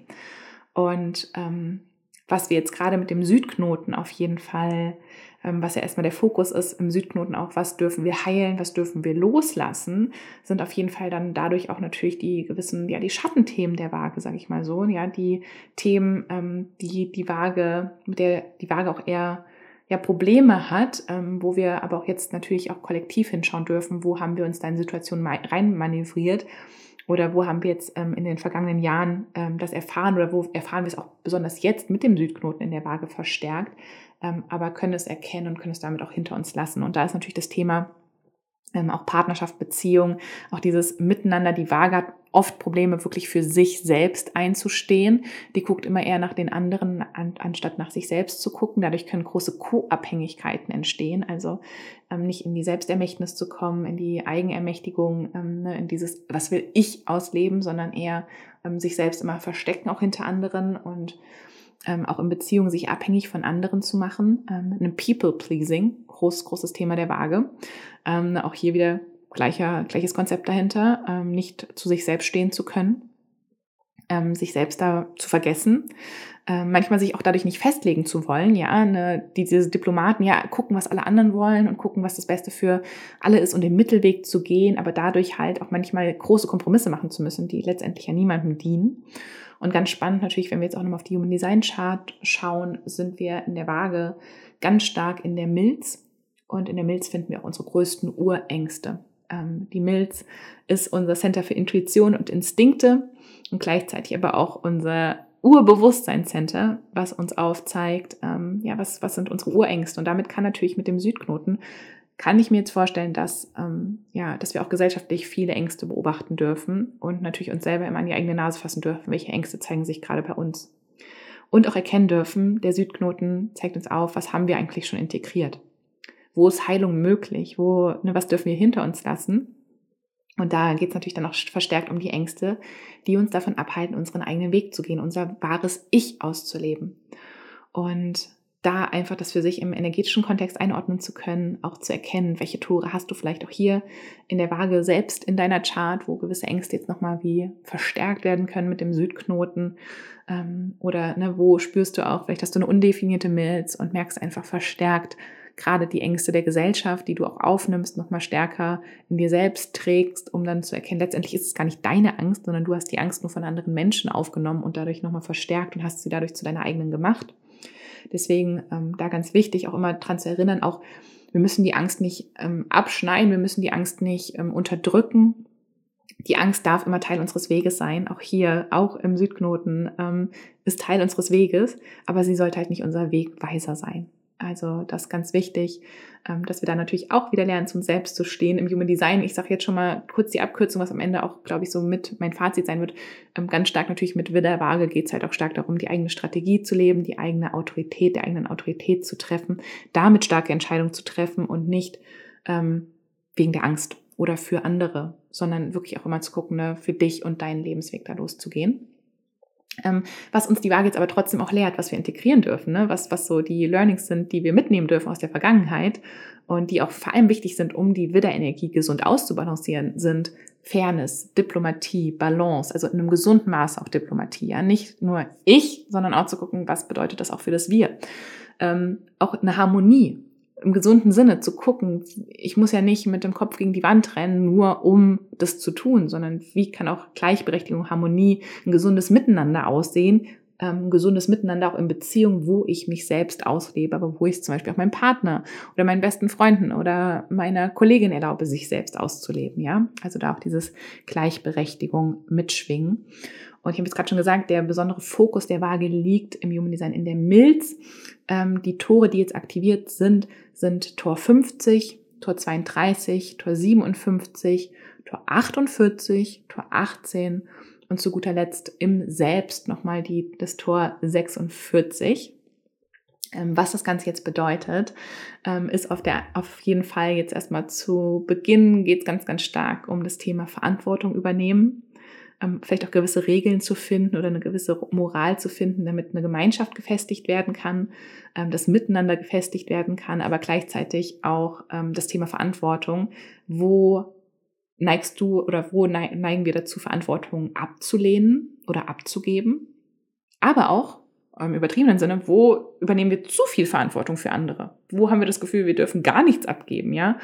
Und ähm, was wir jetzt gerade mit dem Südknoten auf jeden Fall, was ja erstmal der Fokus ist im Südknoten auch, was dürfen wir heilen, was dürfen wir loslassen, sind auf jeden Fall dann dadurch auch natürlich die gewissen, ja, die Schattenthemen der Waage, sage ich mal so, ja, die Themen, ähm, die die Waage, mit der die Waage auch eher ja Probleme hat, ähm, wo wir aber auch jetzt natürlich auch kollektiv hinschauen dürfen, wo haben wir uns da in Situationen rein manövriert oder wo haben wir jetzt ähm, in den vergangenen Jahren ähm, das erfahren oder wo erfahren wir es auch besonders jetzt mit dem Südknoten in der Waage verstärkt, ähm, aber können es erkennen und können es damit auch hinter uns lassen. Und da ist natürlich das Thema ähm, auch Partnerschaft, Beziehung, auch dieses Miteinander. Die Waage hat oft Probleme, wirklich für sich selbst einzustehen. Die guckt immer eher nach den anderen, an, anstatt nach sich selbst zu gucken. Dadurch können große Co-Abhängigkeiten entstehen. Also ähm, nicht in die Selbstermächtnis zu kommen, in die Eigenermächtigung, ähm, ne, in dieses, was will ich ausleben, sondern eher ähm, sich selbst immer verstecken, auch hinter anderen und ähm, auch in Beziehungen sich abhängig von anderen zu machen. Ähm, ein People-Pleasing, groß, großes Thema der Waage. Ähm, auch hier wieder gleicher, gleiches Konzept dahinter, ähm, nicht zu sich selbst stehen zu können, ähm, sich selbst da zu vergessen, äh, manchmal sich auch dadurch nicht festlegen zu wollen, ja, ne, diese Diplomaten ja gucken, was alle anderen wollen und gucken, was das Beste für alle ist und den Mittelweg zu gehen, aber dadurch halt auch manchmal große Kompromisse machen zu müssen, die letztendlich ja niemandem dienen. Und ganz spannend natürlich, wenn wir jetzt auch nochmal auf die Human Design Chart schauen, sind wir in der Waage ganz stark in der Milz. Und in der Milz finden wir auch unsere größten Urängste. Ähm, die Milz ist unser Center für Intuition und Instinkte und gleichzeitig aber auch unser Urbewusstseinscenter, was uns aufzeigt, ähm, ja, was, was sind unsere Urängste. Und damit kann natürlich mit dem Südknoten kann ich mir jetzt vorstellen, dass, ähm, ja, dass wir auch gesellschaftlich viele Ängste beobachten dürfen und natürlich uns selber immer an die eigene Nase fassen dürfen, welche Ängste zeigen sich gerade bei uns. Und auch erkennen dürfen, der Südknoten zeigt uns auf, was haben wir eigentlich schon integriert. Wo ist Heilung möglich? Wo, ne, was dürfen wir hinter uns lassen? Und da geht es natürlich dann auch verstärkt um die Ängste, die uns davon abhalten, unseren eigenen Weg zu gehen, unser wahres Ich auszuleben. Und da einfach das für sich im energetischen Kontext einordnen zu können, auch zu erkennen, welche Tore hast du vielleicht auch hier in der Waage selbst in deiner Chart, wo gewisse Ängste jetzt nochmal wie verstärkt werden können mit dem Südknoten ähm, oder ne, wo spürst du auch, vielleicht hast du eine undefinierte Milz und merkst einfach verstärkt gerade die Ängste der Gesellschaft, die du auch aufnimmst, nochmal stärker in dir selbst trägst, um dann zu erkennen, letztendlich ist es gar nicht deine Angst, sondern du hast die Angst nur von anderen Menschen aufgenommen und dadurch nochmal verstärkt und hast sie dadurch zu deiner eigenen gemacht. Deswegen ähm, da ganz wichtig, auch immer dran zu erinnern, auch wir müssen die Angst nicht ähm, abschneiden, wir müssen die Angst nicht ähm, unterdrücken. Die Angst darf immer Teil unseres Weges sein. Auch hier, auch im Südknoten, ähm, ist Teil unseres Weges, aber sie sollte halt nicht unser Wegweiser sein. Also das ist ganz wichtig, ähm, dass wir da natürlich auch wieder lernen, zu uns selbst zu stehen im Human Design. Ich sage jetzt schon mal kurz die Abkürzung, was am Ende auch, glaube ich, so mit mein Fazit sein wird. Ähm, ganz stark natürlich mit Widder Waage geht es halt auch stark darum, die eigene Strategie zu leben, die eigene Autorität, der eigenen Autorität zu treffen, damit starke Entscheidungen zu treffen und nicht ähm, wegen der Angst oder für andere, sondern wirklich auch immer zu gucken, ne, für dich und deinen Lebensweg da loszugehen. Ähm, was uns die Waage jetzt aber trotzdem auch lehrt, was wir integrieren dürfen, ne? was, was so die Learnings sind, die wir mitnehmen dürfen aus der Vergangenheit und die auch vor allem wichtig sind, um die Widderenergie gesund auszubalancieren, sind Fairness, Diplomatie, Balance, also in einem gesunden Maß auch Diplomatie. Ja? Nicht nur ich, sondern auch zu gucken, was bedeutet das auch für das Wir. Ähm, auch eine Harmonie, im gesunden Sinne zu gucken, ich muss ja nicht mit dem Kopf gegen die Wand rennen, nur um das zu tun, sondern wie kann auch Gleichberechtigung, Harmonie, ein gesundes Miteinander aussehen, ähm, gesundes Miteinander auch in Beziehungen, wo ich mich selbst auslebe, aber wo ich zum Beispiel auch meinem Partner oder meinen besten Freunden oder meiner Kollegin erlaube, sich selbst auszuleben. Ja, also da auch dieses Gleichberechtigung mitschwingen. Und ich habe jetzt gerade schon gesagt, der besondere Fokus der Waage liegt im Human Design in der Milz. Ähm, die Tore, die jetzt aktiviert sind, sind Tor 50, Tor 32, Tor 57, Tor 48, Tor 18 und zu guter Letzt im Selbst nochmal die, das Tor 46. Ähm, was das Ganze jetzt bedeutet, ähm, ist auf, der, auf jeden Fall jetzt erstmal zu Beginn geht es ganz, ganz stark um das Thema Verantwortung übernehmen. Ähm, vielleicht auch gewisse Regeln zu finden oder eine gewisse Moral zu finden, damit eine Gemeinschaft gefestigt werden kann, das Miteinander gefestigt werden kann, aber gleichzeitig auch das Thema Verantwortung, wo neigst du oder wo neigen wir dazu, Verantwortung abzulehnen oder abzugeben? Aber auch im übertriebenen Sinne, wo übernehmen wir zu viel Verantwortung für andere? Wo haben wir das Gefühl, wir dürfen gar nichts abgeben, ja?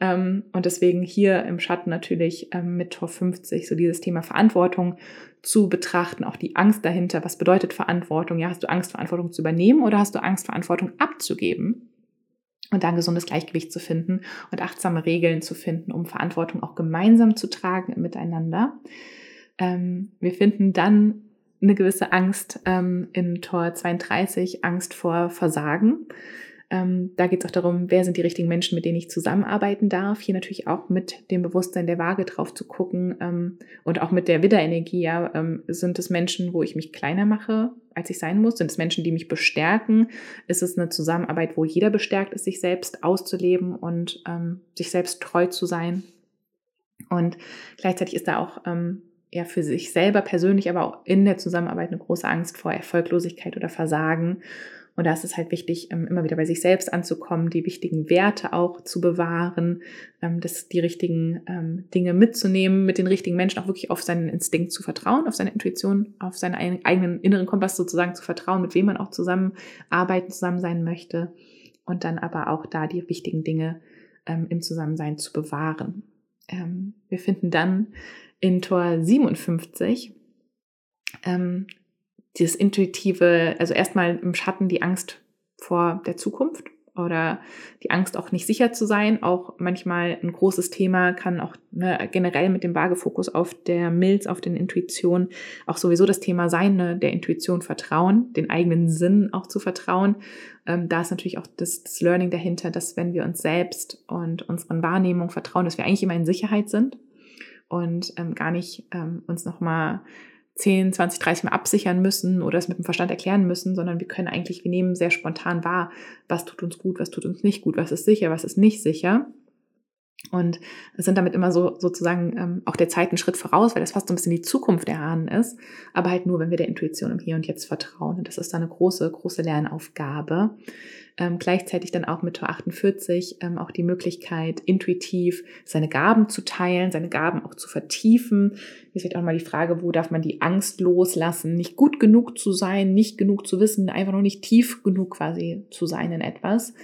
Ähm, und deswegen hier im Schatten natürlich ähm, mit Tor 50 so dieses Thema Verantwortung zu betrachten, auch die Angst dahinter. Was bedeutet Verantwortung? Ja, hast du Angst, Verantwortung zu übernehmen oder hast du Angst, Verantwortung abzugeben? und da ein gesundes Gleichgewicht zu finden und achtsame Regeln zu finden, um Verantwortung auch gemeinsam zu tragen miteinander. Ähm, wir finden dann eine gewisse Angst ähm, in Tor 32, Angst vor Versagen. Ähm, da geht es auch darum, wer sind die richtigen Menschen, mit denen ich zusammenarbeiten darf. Hier natürlich auch mit dem Bewusstsein der Waage drauf zu gucken ähm, und auch mit der Widderenergie. Ja, ähm, sind es Menschen, wo ich mich kleiner mache, als ich sein muss? Sind es Menschen, die mich bestärken? Ist es eine Zusammenarbeit, wo jeder bestärkt ist, sich selbst auszuleben und ähm, sich selbst treu zu sein? Und gleichzeitig ist da auch ähm, ja für sich selber persönlich, aber auch in der Zusammenarbeit eine große Angst vor Erfolglosigkeit oder Versagen. Und da ist es halt wichtig, ähm, immer wieder bei sich selbst anzukommen, die wichtigen Werte auch zu bewahren, ähm, das, die richtigen ähm, Dinge mitzunehmen, mit den richtigen Menschen auch wirklich auf seinen Instinkt zu vertrauen, auf seine Intuition, auf seinen eigenen inneren Kompass sozusagen zu vertrauen, mit wem man auch zusammenarbeiten, zusammen sein möchte. Und dann aber auch da die wichtigen Dinge im Zusammensein zu bewahren. wir finden dann in Tor 57 dieses intuitive, also erstmal im Schatten die Angst vor der Zukunft oder die Angst auch nicht sicher zu sein, auch manchmal ein großes Thema kann auch ne, generell mit dem Vagefokus auf der Milz, auf den Intuition auch sowieso das Thema sein, ne, der Intuition vertrauen, den eigenen Sinn auch zu vertrauen. Ähm, da ist natürlich auch das, das Learning dahinter, dass wenn wir uns selbst und unseren Wahrnehmungen vertrauen, dass wir eigentlich immer in Sicherheit sind und ähm, gar nicht ähm, uns nochmal 10, 20, 30 Mal absichern müssen oder es mit dem Verstand erklären müssen, sondern wir können eigentlich, wir nehmen sehr spontan wahr, was tut uns gut, was tut uns nicht gut, was ist sicher, was ist nicht sicher. Und sind damit immer so sozusagen ähm, auch der Zeit einen Schritt voraus, weil das fast so ein bisschen die Zukunft erahnen ist, aber halt nur, wenn wir der Intuition im Hier und Jetzt vertrauen. Und das ist dann eine große, große Lernaufgabe. Ähm, gleichzeitig dann auch mit Tor 48 ähm, auch die Möglichkeit, intuitiv seine Gaben zu teilen, seine Gaben auch zu vertiefen. Hier ist auch mal die Frage, wo darf man die Angst loslassen, nicht gut genug zu sein, nicht genug zu wissen, einfach noch nicht tief genug quasi zu sein in etwas.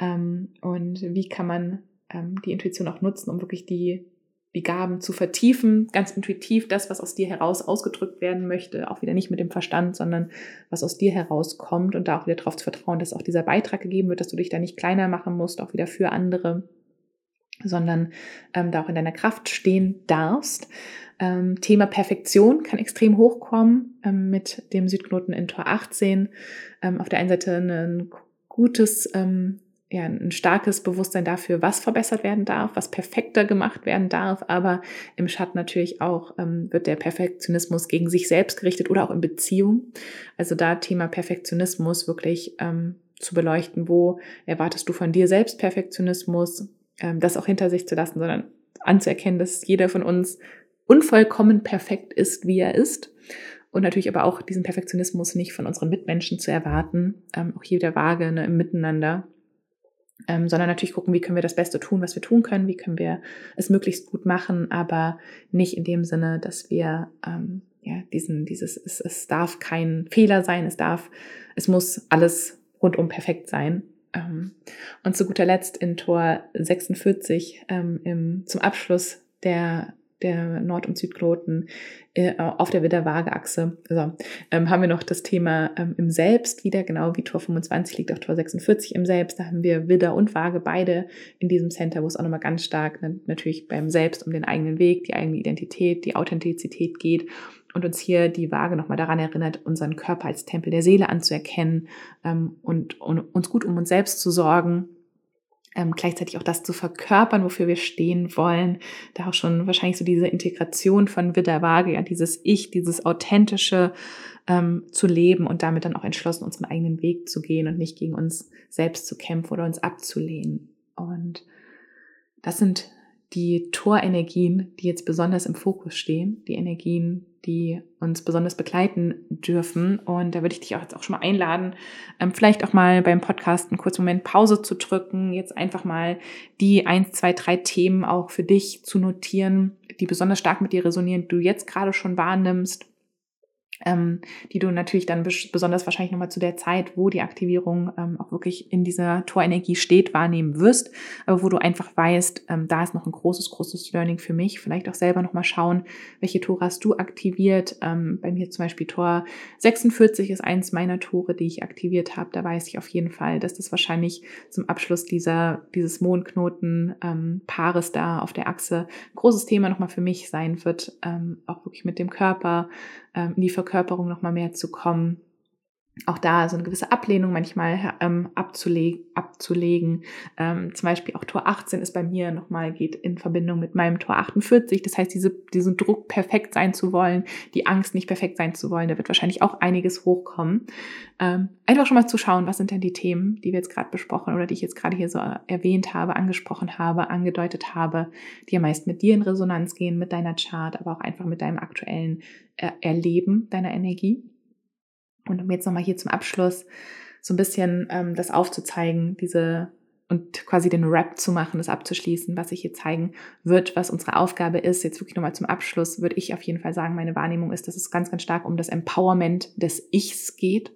Ähm, und wie kann man ähm, die Intuition auch nutzen, um wirklich die, die Gaben zu vertiefen, ganz intuitiv das, was aus dir heraus ausgedrückt werden möchte, auch wieder nicht mit dem Verstand, sondern was aus dir herauskommt und da auch wieder darauf zu vertrauen, dass auch dieser Beitrag gegeben wird, dass du dich da nicht kleiner machen musst, auch wieder für andere, sondern ähm, da auch in deiner Kraft stehen darfst. Ähm, Thema Perfektion kann extrem hochkommen ähm, mit dem Südknoten in Tor 18. Ähm, auf der einen Seite ein gutes ähm, ja, ein starkes Bewusstsein dafür, was verbessert werden darf, was perfekter gemacht werden darf, aber im Schatten natürlich auch ähm, wird der Perfektionismus gegen sich selbst gerichtet oder auch in Beziehung. Also da Thema Perfektionismus wirklich ähm, zu beleuchten, wo erwartest du von dir selbst Perfektionismus, ähm, das auch hinter sich zu lassen, sondern anzuerkennen, dass jeder von uns unvollkommen perfekt ist, wie er ist. Und natürlich aber auch diesen Perfektionismus nicht von unseren Mitmenschen zu erwarten, ähm, auch hier der Waage ne, im Miteinander ähm, sondern natürlich gucken, wie können wir das Beste tun, was wir tun können, wie können wir es möglichst gut machen, aber nicht in dem Sinne, dass wir ähm, ja diesen dieses es, es darf kein Fehler sein, es darf es muss alles rundum perfekt sein. Ähm, und zu guter Letzt in Tor 46 ähm, im, zum Abschluss der der Nord- und Südknoten äh, auf der Widder-Waage-Achse. Also, ähm, haben wir noch das Thema ähm, im Selbst wieder, genau wie Tor 25 liegt auch Tor 46 im Selbst. Da haben wir Widder und Waage beide in diesem Center, wo es auch nochmal ganz stark natürlich beim Selbst um den eigenen Weg, die eigene Identität, die Authentizität geht und uns hier die Waage nochmal daran erinnert, unseren Körper als Tempel der Seele anzuerkennen ähm, und, und uns gut um uns selbst zu sorgen ähm, gleichzeitig auch das zu verkörpern, wofür wir stehen wollen. Da auch schon wahrscheinlich so diese Integration von Widder Waage, ja, dieses Ich, dieses authentische ähm, zu leben und damit dann auch entschlossen, unseren eigenen Weg zu gehen und nicht gegen uns selbst zu kämpfen oder uns abzulehnen. Und das sind die Torenergien, die jetzt besonders im Fokus stehen, die Energien, die uns besonders begleiten dürfen. Und da würde ich dich auch jetzt auch schon mal einladen, ähm, vielleicht auch mal beim Podcast einen kurzen Moment Pause zu drücken, jetzt einfach mal die eins, zwei, drei Themen auch für dich zu notieren, die besonders stark mit dir resonieren, du jetzt gerade schon wahrnimmst ähm, die du natürlich dann besonders wahrscheinlich nochmal zu der Zeit, wo die Aktivierung ähm, auch wirklich in dieser Torenergie steht, wahrnehmen wirst, aber wo du einfach weißt, ähm, da ist noch ein großes, großes Learning für mich. Vielleicht auch selber nochmal schauen, welche Tore hast du aktiviert. Ähm, bei mir zum Beispiel Tor 46 ist eins meiner Tore, die ich aktiviert habe. Da weiß ich auf jeden Fall, dass das wahrscheinlich zum Abschluss dieser, dieses Mondknoten ähm, da auf der Achse großes Thema nochmal für mich sein wird, ähm, auch wirklich mit dem Körper, in die Verkörperung noch mal mehr zu kommen auch da so eine gewisse Ablehnung manchmal ähm, abzulegen. abzulegen. Ähm, zum Beispiel auch Tor 18 ist bei mir nochmal, geht in Verbindung mit meinem Tor 48. Das heißt, diese, diesen Druck perfekt sein zu wollen, die Angst nicht perfekt sein zu wollen, da wird wahrscheinlich auch einiges hochkommen. Ähm, einfach schon mal zu schauen, was sind denn die Themen, die wir jetzt gerade besprochen oder die ich jetzt gerade hier so erwähnt habe, angesprochen habe, angedeutet habe, die ja meist mit dir in Resonanz gehen, mit deiner Chart, aber auch einfach mit deinem aktuellen äh, Erleben deiner Energie. Und um jetzt nochmal hier zum Abschluss so ein bisschen ähm, das aufzuzeigen, diese und quasi den Rap zu machen, das abzuschließen, was ich hier zeigen wird, was unsere Aufgabe ist. Jetzt wirklich nochmal zum Abschluss würde ich auf jeden Fall sagen, meine Wahrnehmung ist, dass es ganz, ganz stark um das Empowerment des Ichs geht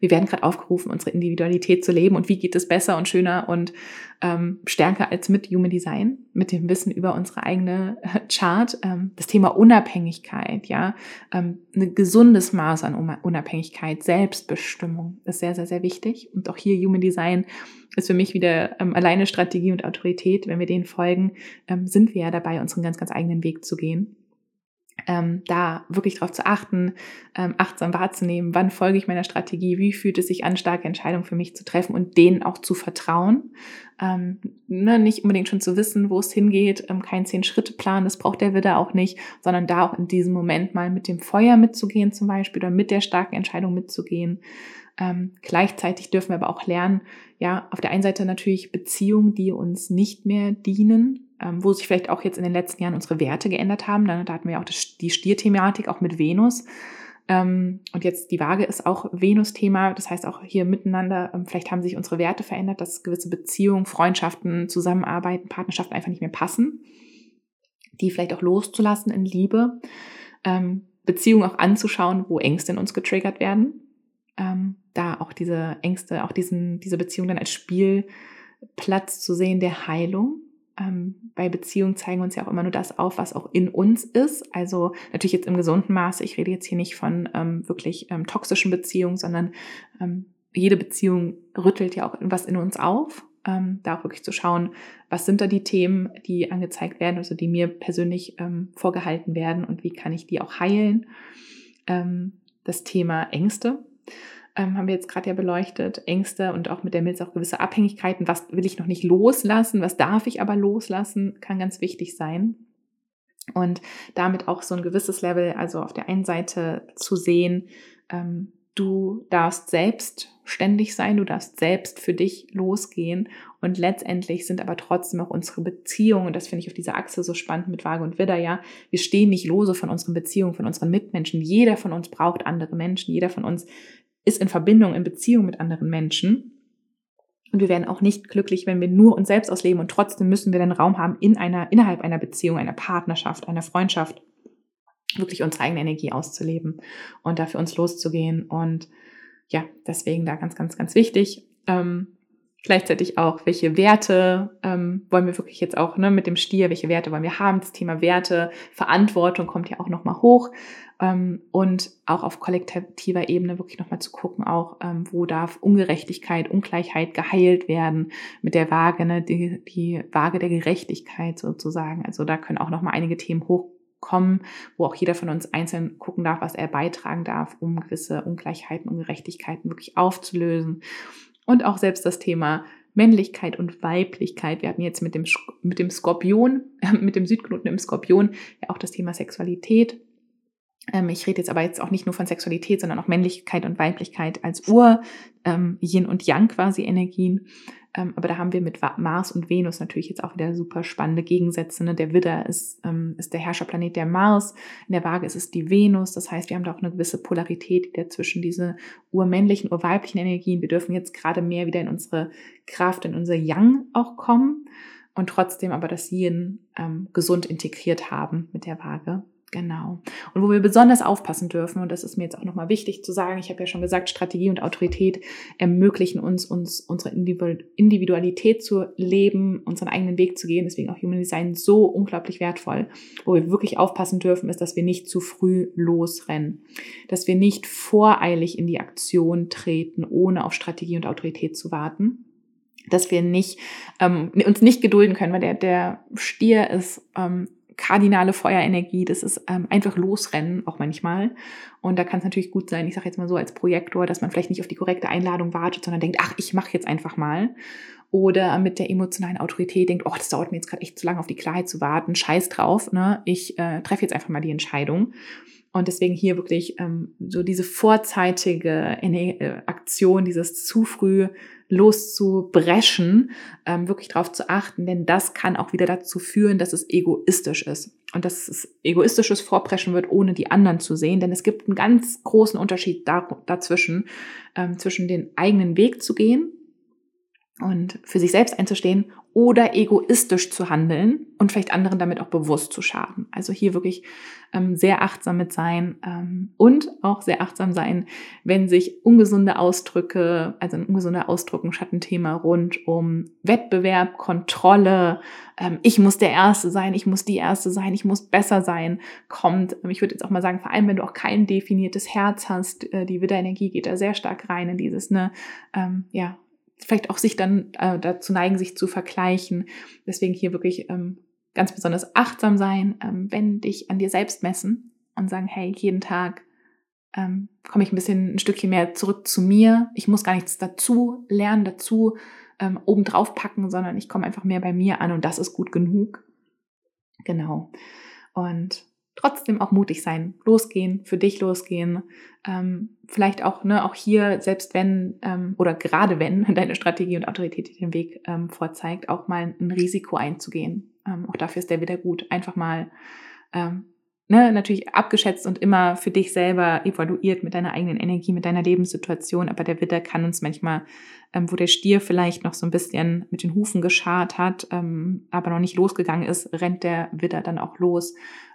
wir werden gerade aufgerufen, unsere Individualität zu leben und wie geht es besser und schöner und ähm, stärker als mit Human Design, mit dem Wissen über unsere eigene äh, Chart. Ähm, das Thema Unabhängigkeit, ja, ähm, ein gesundes Maß an Unabhängigkeit, Selbstbestimmung ist sehr, sehr, sehr wichtig. Und auch hier Human Design ist für mich wieder ähm, alleine Strategie und Autorität. Wenn wir denen folgen, ähm, sind wir ja dabei, unseren ganz, ganz eigenen Weg zu gehen ähm, da wirklich darauf zu achten, ähm, achtsam wahrzunehmen, wann folge ich meiner Strategie, wie fühlt es sich an, starke Entscheidungen für mich zu treffen und denen auch zu vertrauen. Ähm, ne, nicht unbedingt schon zu wissen, wo es hingeht, ähm, kein Zehn-Schritte-Plan, das braucht der Widder auch nicht, sondern da auch in diesem Moment mal mit dem Feuer mitzugehen zum Beispiel oder mit der starken Entscheidung mitzugehen. Ähm, gleichzeitig dürfen wir aber auch lernen, ja, auf der einen Seite natürlich Beziehungen, die uns nicht mehr dienen, ähm, wo sich vielleicht auch jetzt in den letzten Jahren unsere Werte geändert haben. Da, da hatten wir ja auch das, die Stierthematik, auch mit Venus. Ähm, und jetzt die Waage ist auch Venus-Thema. Das heißt auch hier miteinander, ähm, vielleicht haben sich unsere Werte verändert, dass gewisse Beziehungen, Freundschaften, Zusammenarbeiten, Partnerschaften einfach nicht mehr passen. Die vielleicht auch loszulassen in Liebe. Ähm, Beziehungen auch anzuschauen, wo Ängste in uns getriggert werden. Ähm, da auch diese Ängste, auch diesen, diese Beziehung dann als Spielplatz zu sehen der Heilung ähm, bei Beziehungen zeigen uns ja auch immer nur das auf, was auch in uns ist. Also natürlich jetzt im gesunden Maße. Ich rede jetzt hier nicht von ähm, wirklich ähm, toxischen Beziehungen, sondern ähm, jede Beziehung rüttelt ja auch was in uns auf. Ähm, da auch wirklich zu schauen, was sind da die Themen, die angezeigt werden, also die mir persönlich ähm, vorgehalten werden und wie kann ich die auch heilen. das Thema Ängste ähm, haben wir jetzt gerade ja beleuchtet, Ängste und auch mit der Milz auch gewisse Abhängigkeiten. Was will ich noch nicht loslassen? Was darf ich aber loslassen? Kann ganz wichtig sein. Und damit auch so ein gewisses Level, also auf der einen Seite zu sehen, ähm, du darfst selbstständig sein, du darfst selbst für dich losgehen und letztendlich sind aber trotzdem auch unsere Beziehungen, und das finde ich auf dieser Achse so spannend mit Waage und Widder, ja, wir stehen nicht lose von unseren Beziehungen, von unseren Mitmenschen. Jeder von uns braucht andere Menschen, jeder von uns ist in Verbindung, in Beziehung mit anderen Menschen. Und wir werden auch nicht glücklich, wenn wir nur uns selbst ausleben und trotzdem müssen wir den Raum haben, in einer, innerhalb einer Beziehung, einer Partnerschaft, einer Freundschaft, wirklich unsere eigene Energie auszuleben und dafür uns loszugehen. Und ja, deswegen da ganz, ganz, ganz wichtig. Ähm, gleichzeitig auch, welche Werte ähm, wollen wir wirklich jetzt auch ne, mit dem Stier, welche Werte wollen wir haben. Das Thema Werte, Verantwortung kommt ja auch nochmal hoch. Ähm, und auch auf kollektiver Ebene wirklich nochmal zu gucken, auch ähm, wo darf Ungerechtigkeit, Ungleichheit geheilt werden mit der Waage, ne, die, die Waage der Gerechtigkeit sozusagen. Also da können auch nochmal einige Themen hochkommen, wo auch jeder von uns einzeln gucken darf, was er beitragen darf, um gewisse Ungleichheiten, Ungerechtigkeiten wirklich aufzulösen. Und auch selbst das Thema Männlichkeit und Weiblichkeit. Wir hatten jetzt mit dem, mit dem Skorpion, mit dem Südknoten im Skorpion ja auch das Thema Sexualität ich rede jetzt aber jetzt auch nicht nur von Sexualität, sondern auch Männlichkeit und Weiblichkeit als Ur, ähm, Yin und Yang quasi Energien. Ähm, aber da haben wir mit Mars und Venus natürlich jetzt auch wieder super spannende Gegensätze. Ne? Der Widder ist, ähm, ist der Herrscherplanet der Mars, in der Waage ist es die Venus. Das heißt, wir haben da auch eine gewisse Polarität wieder zwischen diese urmännlichen, urweiblichen Energien. Wir dürfen jetzt gerade mehr wieder in unsere Kraft, in unser Yang auch kommen und trotzdem aber das Yin ähm, gesund integriert haben mit der Waage. Genau. Und wo wir besonders aufpassen dürfen, und das ist mir jetzt auch nochmal wichtig zu sagen, ich habe ja schon gesagt, Strategie und Autorität ermöglichen uns, uns unsere Individualität zu leben, unseren eigenen Weg zu gehen. Deswegen auch Human Design so unglaublich wertvoll. Wo wir wirklich aufpassen dürfen, ist, dass wir nicht zu früh losrennen. Dass wir nicht voreilig in die Aktion treten, ohne auf Strategie und Autorität zu warten dass wir nicht ähm, uns nicht gedulden können, weil der der Stier ist ähm, kardinale Feuerenergie, das ist ähm, einfach losrennen, auch manchmal. Und da kann es natürlich gut sein, ich sage jetzt mal so als Projektor, dass man vielleicht nicht auf die korrekte Einladung wartet, sondern denkt, ach, ich mache jetzt einfach mal. Oder mit der emotionalen Autorität denkt, oh, das dauert mir jetzt gerade echt zu lange auf die Klarheit zu warten, scheiß drauf, ne? ich äh, treffe jetzt einfach mal die Entscheidung. Und deswegen hier wirklich ähm, so diese vorzeitige äh, Aktion, dieses zu früh loszubrechen, ähm, wirklich darauf zu achten, denn das kann auch wieder dazu führen, dass es egoistisch ist. Und dass es egoistisches Vorpreschen wird, ohne die anderen zu sehen. Denn es gibt einen ganz großen Unterschied da, dazwischen, ähm, zwischen den eigenen Weg zu gehen und für sich selbst einzustehen oder egoistisch zu handeln und vielleicht anderen damit auch bewusst zu schaden. Also hier wirklich ähm, sehr achtsam mit sein ähm, und auch sehr achtsam sein, wenn sich ungesunde Ausdrücke, also ein ungesunder Ausdruck, ein Schattenthema rund um Wettbewerb, Kontrolle, ähm, ich muss der Erste sein, ich muss die Erste sein, ich muss besser sein, kommt. Ich würde jetzt auch mal sagen, vor allem wenn du auch kein definiertes Herz hast, äh, die Widderenergie geht da sehr stark rein in dieses, ne, ähm, ja, vielleicht auch sich dann äh, dazu neigen, sich zu vergleichen. Deswegen hier wirklich ähm, ganz besonders achtsam sein, ähm, wenn dich an dir selbst messen und sagen, hey, jeden Tag ähm, komme ich ein bisschen ein Stückchen mehr zurück zu mir. Ich muss gar nichts dazu lernen, dazu ähm, obendrauf packen, sondern ich komme einfach mehr bei mir an und das ist gut genug. Genau. Und trotzdem auch mutig sein, losgehen, für dich losgehen. Ähm, vielleicht auch, ne, auch hier, selbst wenn ähm, oder gerade wenn deine Strategie und Autorität den Weg ähm, vorzeigt, auch mal ein Risiko einzugehen. Ähm, auch dafür ist der wieder gut. Einfach mal ähm, ne, natürlich abgeschätzt und immer für dich selber evaluiert mit deiner eigenen Energie, mit deiner Lebenssituation. Aber der Widder kann uns manchmal, ähm, wo der Stier vielleicht noch so ein bisschen mit den Hufen geschart hat, ähm, aber noch nicht losgegangen ist, rennt der Widder dann auch los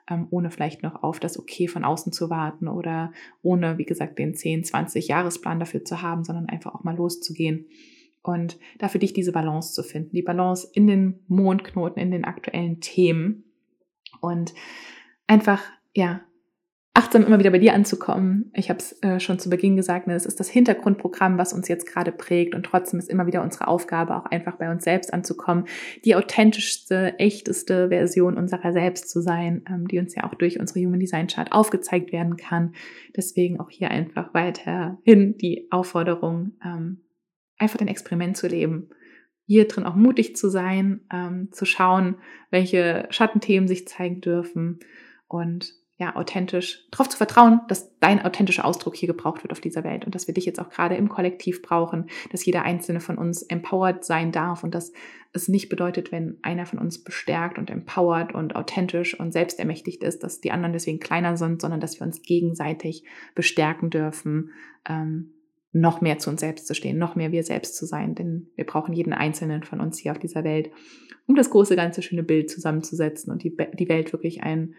ähm, ohne vielleicht noch auf das Okay von außen zu warten oder ohne, wie gesagt, den 10, 20 Jahresplan dafür zu haben, sondern einfach auch mal loszugehen und da für dich diese Balance zu finden, die Balance in den Mondknoten, in den aktuellen Themen und einfach, ja, achtsam immer wieder bei dir anzukommen. Ich habe es äh, schon zu Beginn gesagt, ne, es ist das Hintergrundprogramm, was uns jetzt gerade prägt und trotzdem ist immer wieder unsere Aufgabe, auch einfach bei uns selbst anzukommen, die authentischste, echteste Version unserer selbst zu sein, ähm, die uns ja auch durch unsere Human Design Chart aufgezeigt werden kann. Deswegen auch hier einfach weiterhin die Aufforderung, ähm, einfach ein Experiment zu leben hier drin auch mutig zu sein, ähm, zu schauen, welche Schattenthemen sich zeigen dürfen und ja, authentisch, darauf zu vertrauen, dass dein authentischer Ausdruck hier gebraucht wird auf dieser Welt und dass wir dich jetzt auch gerade im Kollektiv brauchen, dass jeder einzelne von uns empowered sein darf und dass es nicht bedeutet, wenn einer von uns bestärkt und empowered und authentisch und selbstermächtigt ist, dass die anderen deswegen kleiner sind, sondern dass wir uns gegenseitig bestärken dürfen, ähm, noch mehr zu uns selbst zu stehen, noch mehr wir selbst zu sein, denn wir brauchen jeden einzelnen von uns hier auf dieser Welt, um das große, ganze schöne Bild zusammenzusetzen und die, die Welt wirklich ein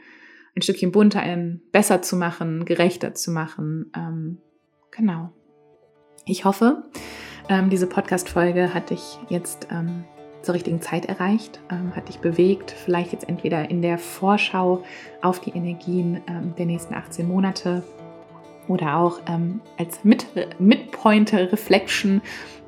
ein Stückchen bunter, ein besser zu machen, gerechter zu machen. Ähm, genau. Ich hoffe, Ähm, diese Podcast-Folge hat dich jetzt ähm, zur richtigen Zeit erreicht, ähm, hat dich bewegt, vielleicht jetzt entweder in der Vorschau auf die Energien ähm, der nächsten 18 Monate oder auch ähm, als Midpointer Reflection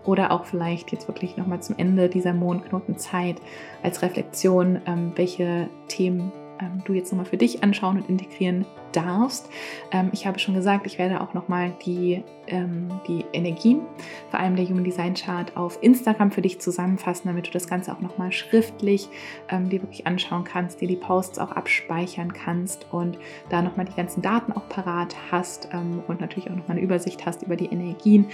oder auch vielleicht jetzt wirklich nochmal zum Ende dieser Mondknotenzeit als Reflexion, ähm, welche Themen ähm, du jetzt nochmal für dich anschauen und integrieren darfst. Ähm, ich habe schon gesagt, ich werde auch nochmal die, ähm, die Energien, vor allem der Human Design Chart, auf Instagram für dich zusammenfassen, damit du das Ganze auch nochmal schriftlich ähm, dir wirklich anschauen kannst, dir die Posts auch abspeichern kannst und da nochmal die ganzen Daten auch parat hast ähm, und natürlich auch nochmal eine Übersicht hast über die Energien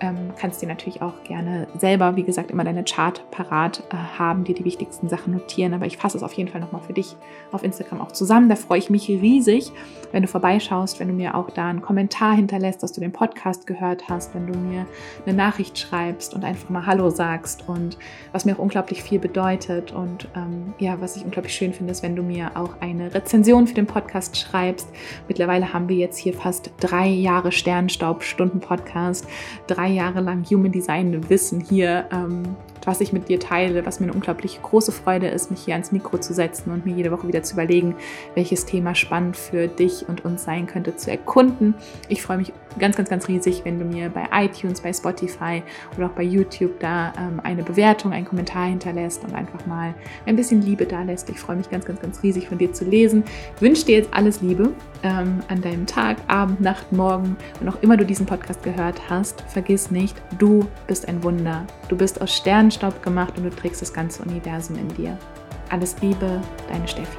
ähm, kannst dir natürlich auch gerne selber, wie gesagt, immer deine Chart parat äh, haben, dir die wichtigsten Sachen notieren. Aber ich fasse es auf jeden Fall nochmal für dich auf Instagram auch zusammen. Da freue ich mich riesig, wenn du vorbeischaust, wenn du mir auch da einen Kommentar hinterlässt, dass du den Podcast gehört hast, wenn du mir eine Nachricht schreibst und einfach mal Hallo sagst und was mir auch unglaublich viel bedeutet und ähm, ja, was ich unglaublich schön finde, ist, wenn du mir auch eine Rezension für den Podcast schreibst. Mittlerweile haben wir jetzt hier fast drei Jahre Sternstaub, Stunden Podcast, drei drei Jahre lang Human Design Wissen hier, ähm, was ich mit dir teile, was mir eine unglaublich große Freude ist, mich hier ans Mikro zu setzen und mir jede Woche wieder zu überlegen, welches Thema spannend für dich und uns sein könnte, zu erkunden. Ich freue mich ganz, ganz, ganz riesig, wenn du mir bei iTunes, bei Spotify oder auch bei YouTube da ähm, eine Bewertung, einen Kommentar hinterlässt und einfach mal ein bisschen Liebe da lässt. Ich freue mich ganz, ganz, ganz riesig von dir zu lesen. Wünsche dir jetzt alles Liebe ähm, an deinem Tag, Abend, Nacht, Morgen, wann auch immer du diesen Podcast gehört hast. Vergiss nicht, du bist ein Wunder. Du bist aus Sternenstaub gemacht und du trägst das ganze Universum in dir. Alles Liebe, deine Steffi.